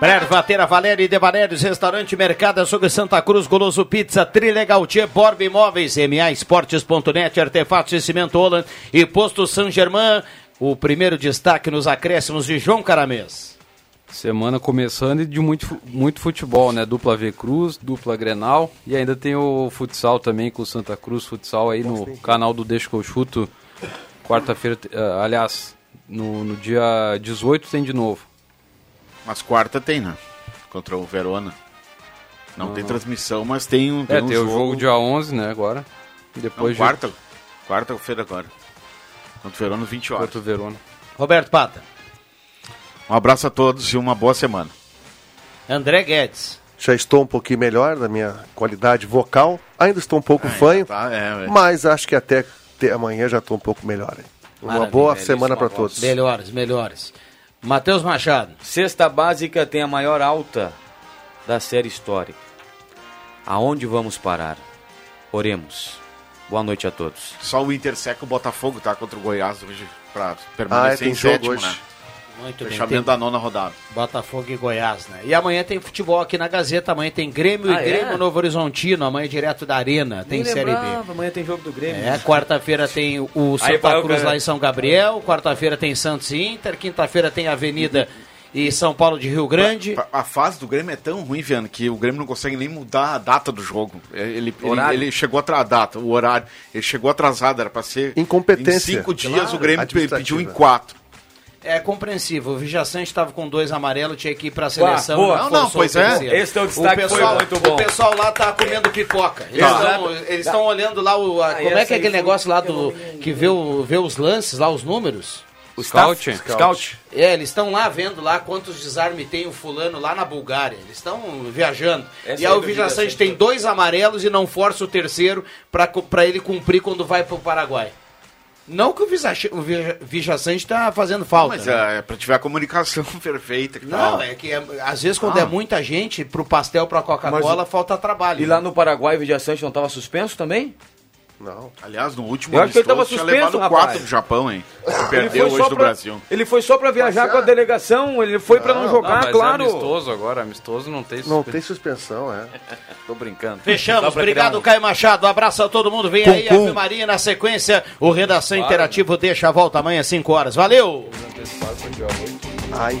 A: Prervateira Valéria e De Valérios, Restaurante Mercado Açougue Santa Cruz, Goloso Pizza, Trilegal Tia, Borba Imóveis, MA Esportes.net, Artefatos de Cimento Holland e Posto San Germain. O primeiro destaque nos acréscimos de João Caramês.
E: Semana começando e de muito, muito futebol, né? Dupla V Cruz, dupla Grenal e ainda tem o futsal também com o Santa Cruz Futsal aí no canal do Deixa que eu chuto. Quarta-feira, eh, aliás, no, no dia 18 tem de novo.
F: Mas quarta tem, né? Contra o Verona. Não tem transmissão, mas tem um,
E: É,
F: um
E: tem o jogo dia 11, né, agora. E
F: Não,
E: depois
F: quarta. Quarta-feira agora. Contra o Verona, 20 horas.
E: contra o Verona.
A: Roberto Pata.
F: Um abraço a todos e uma boa semana.
A: André Guedes.
G: já estou um pouquinho melhor da minha qualidade vocal. Ainda estou um pouco
F: Ainda
G: fanho,
F: tá, é, é.
G: mas acho que até amanhã já estou um pouco melhor. hein? Uma
A: Maravilha,
G: boa semana para todos.
A: Melhores, melhores. Matheus Machado.
H: Cesta básica tem a maior alta da série histórica. Aonde vamos parar? Oremos. Boa noite a todos.
F: Só o Inter seca o Botafogo, tá? Contra o Goiás hoje, pra
G: Ah, é,
F: permanecer em sétimo,
G: hoje.
F: né?
A: Muito bem.
F: Fechamento
A: tem
F: da nona rodada.
A: Botafogo e Goiás, né? E amanhã tem futebol aqui na Gazeta. Amanhã tem Grêmio
H: Ah,
A: e Grêmio
H: é?
A: Novo Horizontino. Amanhã direto da Arena. Tem
H: Nem
A: Série
H: lembrava,
A: B.
H: Amanhã tem jogo do Grêmio.
A: É, quarta-feira tem o
H: Aí,
A: Santa
H: vai,
A: Cruz
H: cara.
A: lá em São Gabriel. Quarta-feira tem Santos e Inter. Quinta-feira tem Avenida e São Paulo de Rio Grande.
F: A fase do Grêmio é tão ruim, Viana, que o Grêmio não consegue nem mudar a data do jogo. É, Ele, ele, ele chegou atrasado, a data, o horário. Ele chegou atrasado, era pra ser.
G: Incompetência.
F: Em cinco dias
G: Claro.
F: o Grêmio pediu em quatro.
A: É compreensível. O Vijaçante estava com dois amarelos, tinha que ir pra seleção.
F: boa.
A: não,
F: Não, pois
A: o
F: é.
A: terceiro.
H: Esse teu destaque
A: o
H: foi
A: pessoal,
H: muito bom.
A: O pessoal lá tá comendo pipoca. Eles
H: Tá.
A: estão estão olhando lá o. a-
H: Ah,
A: como é que é aquele
H: foi-
A: negócio lá do. que vê, o, vê os lances, lá os números?
E: O Scout?
A: Staff?
E: Scout.
A: É, eles estão lá vendo lá quantos desarmes tem o fulano lá na Bulgária. Eles estão viajando.
H: Essa
A: e
H: aí
A: aí o Vijaçante tem dois amarelos e não força o terceiro pra ele cumprir quando vai pro Paraguai. Não que o Vijaçante o Vija- Vijaçante tá fazendo falta.
F: Mas
A: né?
F: é, é pra tiver a comunicação perfeita. Que
A: Não,
F: tal.
A: é que é- às vezes quando
F: Ah.
A: é muita gente, pro pastel, pra Coca-Cola, falta trabalho.
H: E lá no Paraguai, o Vidia Sante não estava suspenso também?
G: Não.
F: Aliás, no último
H: Eu acho que ele tava
F: tinha
H: suspenso,
F: levado
H: rapaz.
F: quatro do Japão, hein?
H: Ele
F: Perdeu
H: foi
F: hoje
H: só
F: do
H: pra-
F: Brasil.
H: Ele foi só pra viajar com a delegação, ele foi pra não jogar,
E: mas
H: claro.
E: É amistoso agora, amistoso não tem
G: Não tem suspensão, é.
E: Tô brincando.
A: Fechamos. Obrigado,
E: um-
A: Caio Machado. Abraço a todo mundo. Vem
E: Cum,
A: aí. Ave Maria, na sequência. O Redação
E: Claro,
A: Interativo deixa a volta amanhã às 5 horas. Valeu!
G: Ai.